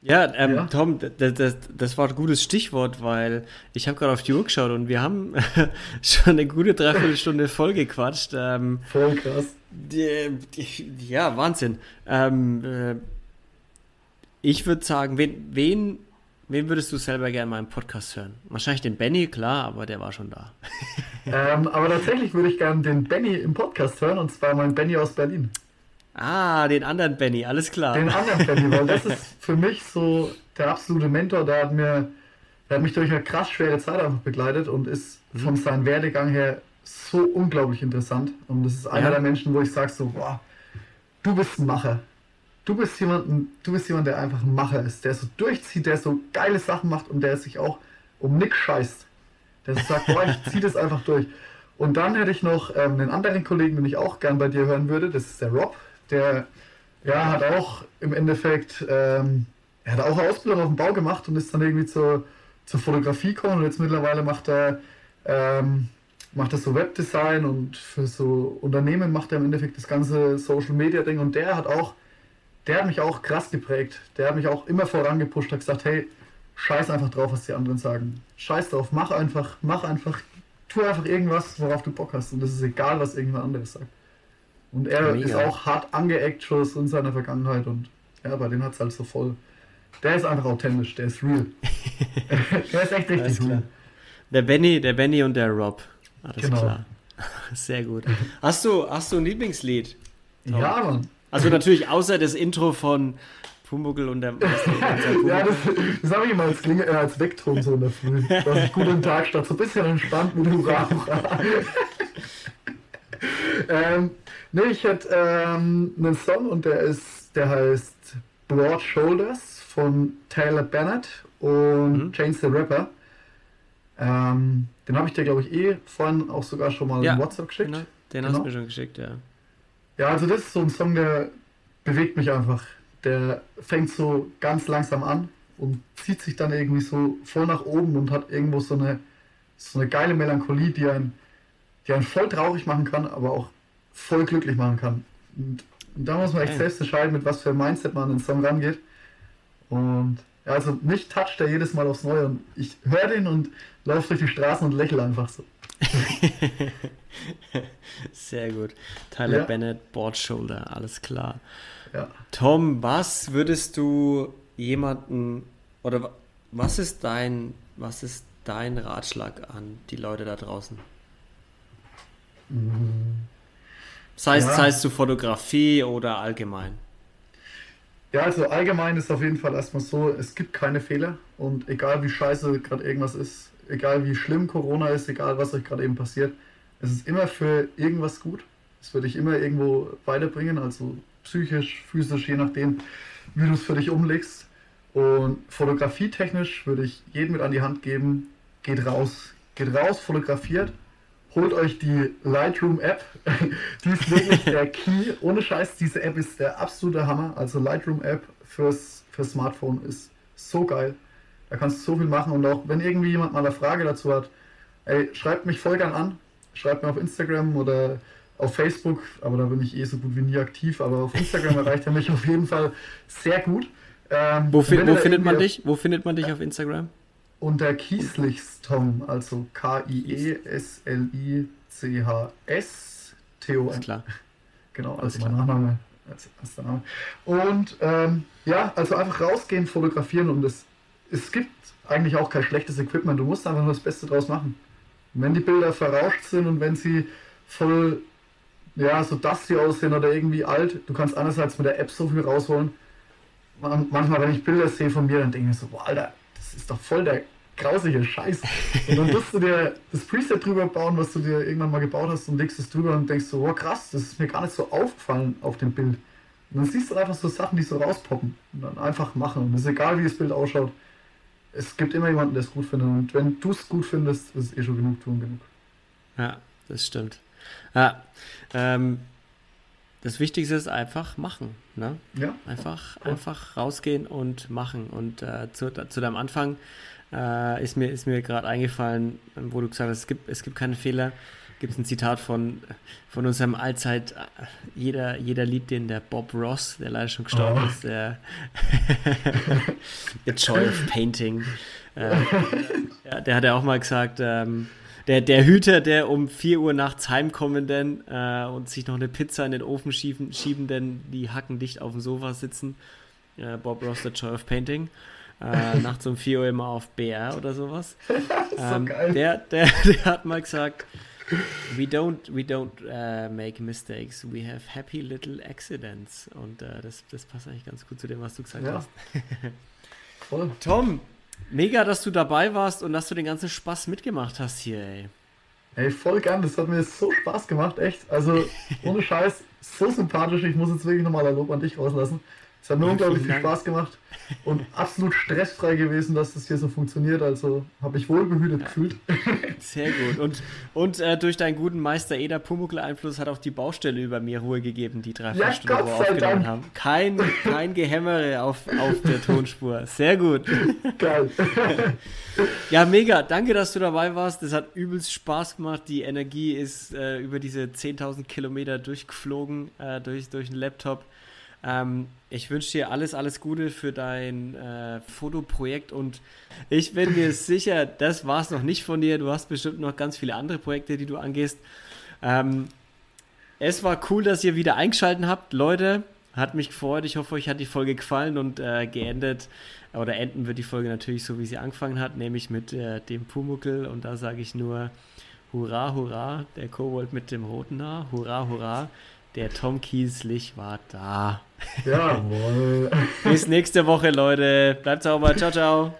Ja, ähm, Ja. Tom, das, das, das war ein gutes Stichwort, weil ich habe gerade auf die Uhr geschaut und wir haben schon eine gute Dreiviertelstunde voll gequatscht. Ähm, Voll krass. die, die, ja, Wahnsinn. Ähm, äh, ich würde sagen, wen, wen, wen würdest du selber gerne mal im Podcast hören? Wahrscheinlich den Benny, klar, aber der war schon da. ähm, aber tatsächlich würde ich gerne den Benny im Podcast hören, und zwar mein Benny aus Berlin. Ah, den anderen Benny, alles klar. Den anderen Benny, weil das ist für mich so der absolute Mentor. Der hat mir, der hat mich durch eine krass schwere Zeit einfach begleitet und ist von seinem Werdegang her so unglaublich interessant. Und das ist einer Ja. der Menschen, wo ich sage so, boah, du bist ein Macher. Du bist jemand, du bist jemand, der einfach ein Macher ist, der so durchzieht, der so geile Sachen macht und der sich auch um nichts scheißt. Der so sagt, boah, ich zieh das einfach durch. Und dann hätte ich noch ähm, einen anderen Kollegen, den ich auch gern bei dir hören würde, das ist der Rob, der ja, hat auch im Endeffekt, ähm, er hat auch eine Ausbildung auf dem Bau gemacht und ist dann irgendwie zur, zur Fotografie gekommen und jetzt mittlerweile macht er, ähm, macht er so Webdesign und für so Unternehmen macht er im Endeffekt das ganze Social Media Ding und der hat auch, der hat mich auch krass geprägt. Der hat mich auch immer vorangepusht, hat gesagt, hey, scheiß einfach drauf, was die anderen sagen. Scheiß drauf, mach einfach, mach einfach, tu einfach irgendwas, worauf du Bock hast und das ist egal, was irgendjemand anderes sagt. Und er Mega. ist auch hart angeeckt schon in seiner Vergangenheit und ja, bei dem hat es halt so voll. Der ist einfach authentisch, der ist real. der ist echt richtig real. Der Benny, der Benny und der Rob. Alles Genau. klar. Sehr gut. Hast du, hast du ein Lieblingslied? Ja, Mann. Also natürlich außer das Intro von Pumuckl und der Ja, das, das habe ich immer als, Klinge, äh, als Weckton so in der Früh. Dass ich gut im Tag statt so ein bisschen entspannt mit Hurra, Hurra. ähm, nee, ich hätte ähm, einen Song und der ist, der heißt Broad Shoulders von Taylor Bennett und Mhm. Chance the Rapper. Ähm, den habe ich dir, glaube ich, eh vorhin auch sogar schon mal Ja, in WhatsApp geschickt. Genau, den hast du Genau. mir schon geschickt, ja. Ja, also das ist so ein Song, der bewegt mich einfach. Der fängt so ganz langsam an und zieht sich dann irgendwie so voll nach oben und hat irgendwo so eine, so eine geile Melancholie, die einen, die einen voll traurig machen kann, aber auch voll glücklich machen kann. Und, und da muss man echt Geil. selbst entscheiden, mit was für ein Mindset man an den Song rangeht. Und ja, also mich toucht er jedes Mal aufs Neue und ich höre den und laufe durch die Straßen und lächle einfach so. Sehr gut. Tyler Ja. Bennett, Board Shoulder, alles klar. Ja. Tom, was würdest du jemanden oder wa- was ist dein was ist dein Ratschlag an die Leute da draußen? Sei es, Ja. sei es zu Fotografie oder allgemein. Ja, also allgemein ist auf jeden Fall erstmal so, es gibt keine Fehler und egal wie scheiße gerade irgendwas ist, egal wie schlimm Corona ist, egal was euch gerade eben passiert, es ist immer für irgendwas gut. Es wird dich immer irgendwo weiterbringen, also psychisch, physisch, je nachdem, wie du es für dich umlegst. Und fotografietechnisch würde ich jedem mit an die Hand geben, geht raus. Geht raus, fotografiert, holt euch die Lightroom App. die ist wirklich der Key. Ohne Scheiß, diese App ist der absolute Hammer. Also Lightroom App fürs, fürs Smartphone ist so geil. Da kannst du so viel machen und auch wenn irgendwie jemand mal eine Frage dazu hat, ey, schreibt mich voll gern an. Schreibt mir auf Instagram oder auf Facebook, aber da bin ich eh so gut wie nie aktiv, aber auf Instagram erreicht er mich auf jeden Fall sehr gut. Ähm, Wo, fi wo findet man dich? Wo findet man dich auf Instagram? unter Kieslichstom, also K-I-E-S-L-I-C-H-S-T-O-N. Ist klar. Genau, also mein Nachname als erster Name. Und ähm, ja, also einfach rausgehen, fotografieren und es, es gibt eigentlich auch kein schlechtes Equipment. Du musst einfach nur das Beste draus machen. Wenn die Bilder verrauscht sind und wenn sie voll, ja, so dusty aussehen oder irgendwie alt, du kannst einerseits mit der App so viel rausholen. Man, manchmal, wenn ich Bilder sehe von mir, dann denke ich so, boah, Alter, das ist doch voll der grausige Scheiß. Und dann musst du dir das Preset drüber bauen, was du dir irgendwann mal gebaut hast und legst es drüber und denkst so, oh krass, das ist mir gar nicht so aufgefallen auf dem Bild. Und dann siehst du einfach so Sachen, die so rauspoppen und dann einfach machen. Und es ist egal, wie das Bild ausschaut. Es gibt immer jemanden, der es gut findet. Und wenn du es gut findest, ist es eh schon genug tun genug. Ja, das stimmt. Ja, ähm, das Wichtigste ist einfach machen. Ne? Ja, Einfach, einfach rausgehen und machen. Und äh, zu, zu deinem Anfang äh, ist mir, ist mir gerade eingefallen, wo du gesagt hast, es gibt, es gibt keine Fehler. Gibt es ein Zitat von, von unserem Allzeit, jeder, jeder liebt den, der Bob Ross, der leider schon gestorben Oh. ist, der The Joy of Painting. Äh, ja, der hat ja auch mal gesagt, ähm, der, der Hüter, der um 4 Uhr nachts heimkommenden äh, und sich noch eine Pizza in den Ofen schieben, denn die Hacken dicht auf dem Sofa sitzen. Äh, Bob Ross, The Joy of Painting. Äh, nachts um 4 Uhr immer auf BR oder sowas. Ähm, geil. Der, der, der hat mal gesagt, we don't, we don't uh, make mistakes, we have happy little accidents. Und äh, das, das passt eigentlich ganz gut zu dem, was du gesagt Ja. hast. voll. Tom, mega, dass du dabei warst und dass du den ganzen Spaß mitgemacht hast hier, ey. Ey, voll gern, das hat mir so Spaß gemacht, echt. Also, ohne Scheiß, so sympathisch. Ich muss jetzt wirklich nochmal ein Lob an dich rauslassen. Es hat mir Ja, unglaublich viel. Spaß gemacht und absolut stressfrei gewesen, dass das hier so funktioniert. Also, habe ich wohlbehütet gefühlt. Sehr gut. Und, und äh, durch deinen guten Meister Eder Pumuckl-Einfluss hat auch die Baustelle über mir Ruhe gegeben, die drei, vier Ja, Stunden, wo wir aufgenommen Dank. haben. Kein, kein Gehämmere auf, auf der Tonspur. Sehr gut. Geil. Ja, mega. Danke, dass du dabei warst. Das hat übelst Spaß gemacht. Die Energie ist äh, über diese 10.000 Kilometer durchgeflogen äh, durch, durch den Laptop. Ähm, ich wünsche dir alles, alles Gute für dein äh, Fotoprojekt und ich bin mir sicher, das war es noch nicht von dir. Du hast bestimmt noch ganz viele andere Projekte, die du angehst. Ähm, es war cool, dass ihr wieder eingeschaltet habt, Leute. Hat mich gefreut. Ich hoffe, euch hat die Folge gefallen und äh, geendet oder enden wird die Folge natürlich so, wie sie angefangen hat, nämlich mit äh, dem Pumuckel. Und da sage ich nur Hurra, hurra, der Kobold mit dem roten Haar. Hurra, hurra, der Tom Kieslich war da. Jawohl. Bis nächste Woche, Leute. Bleibt sauber. Ciao, ciao.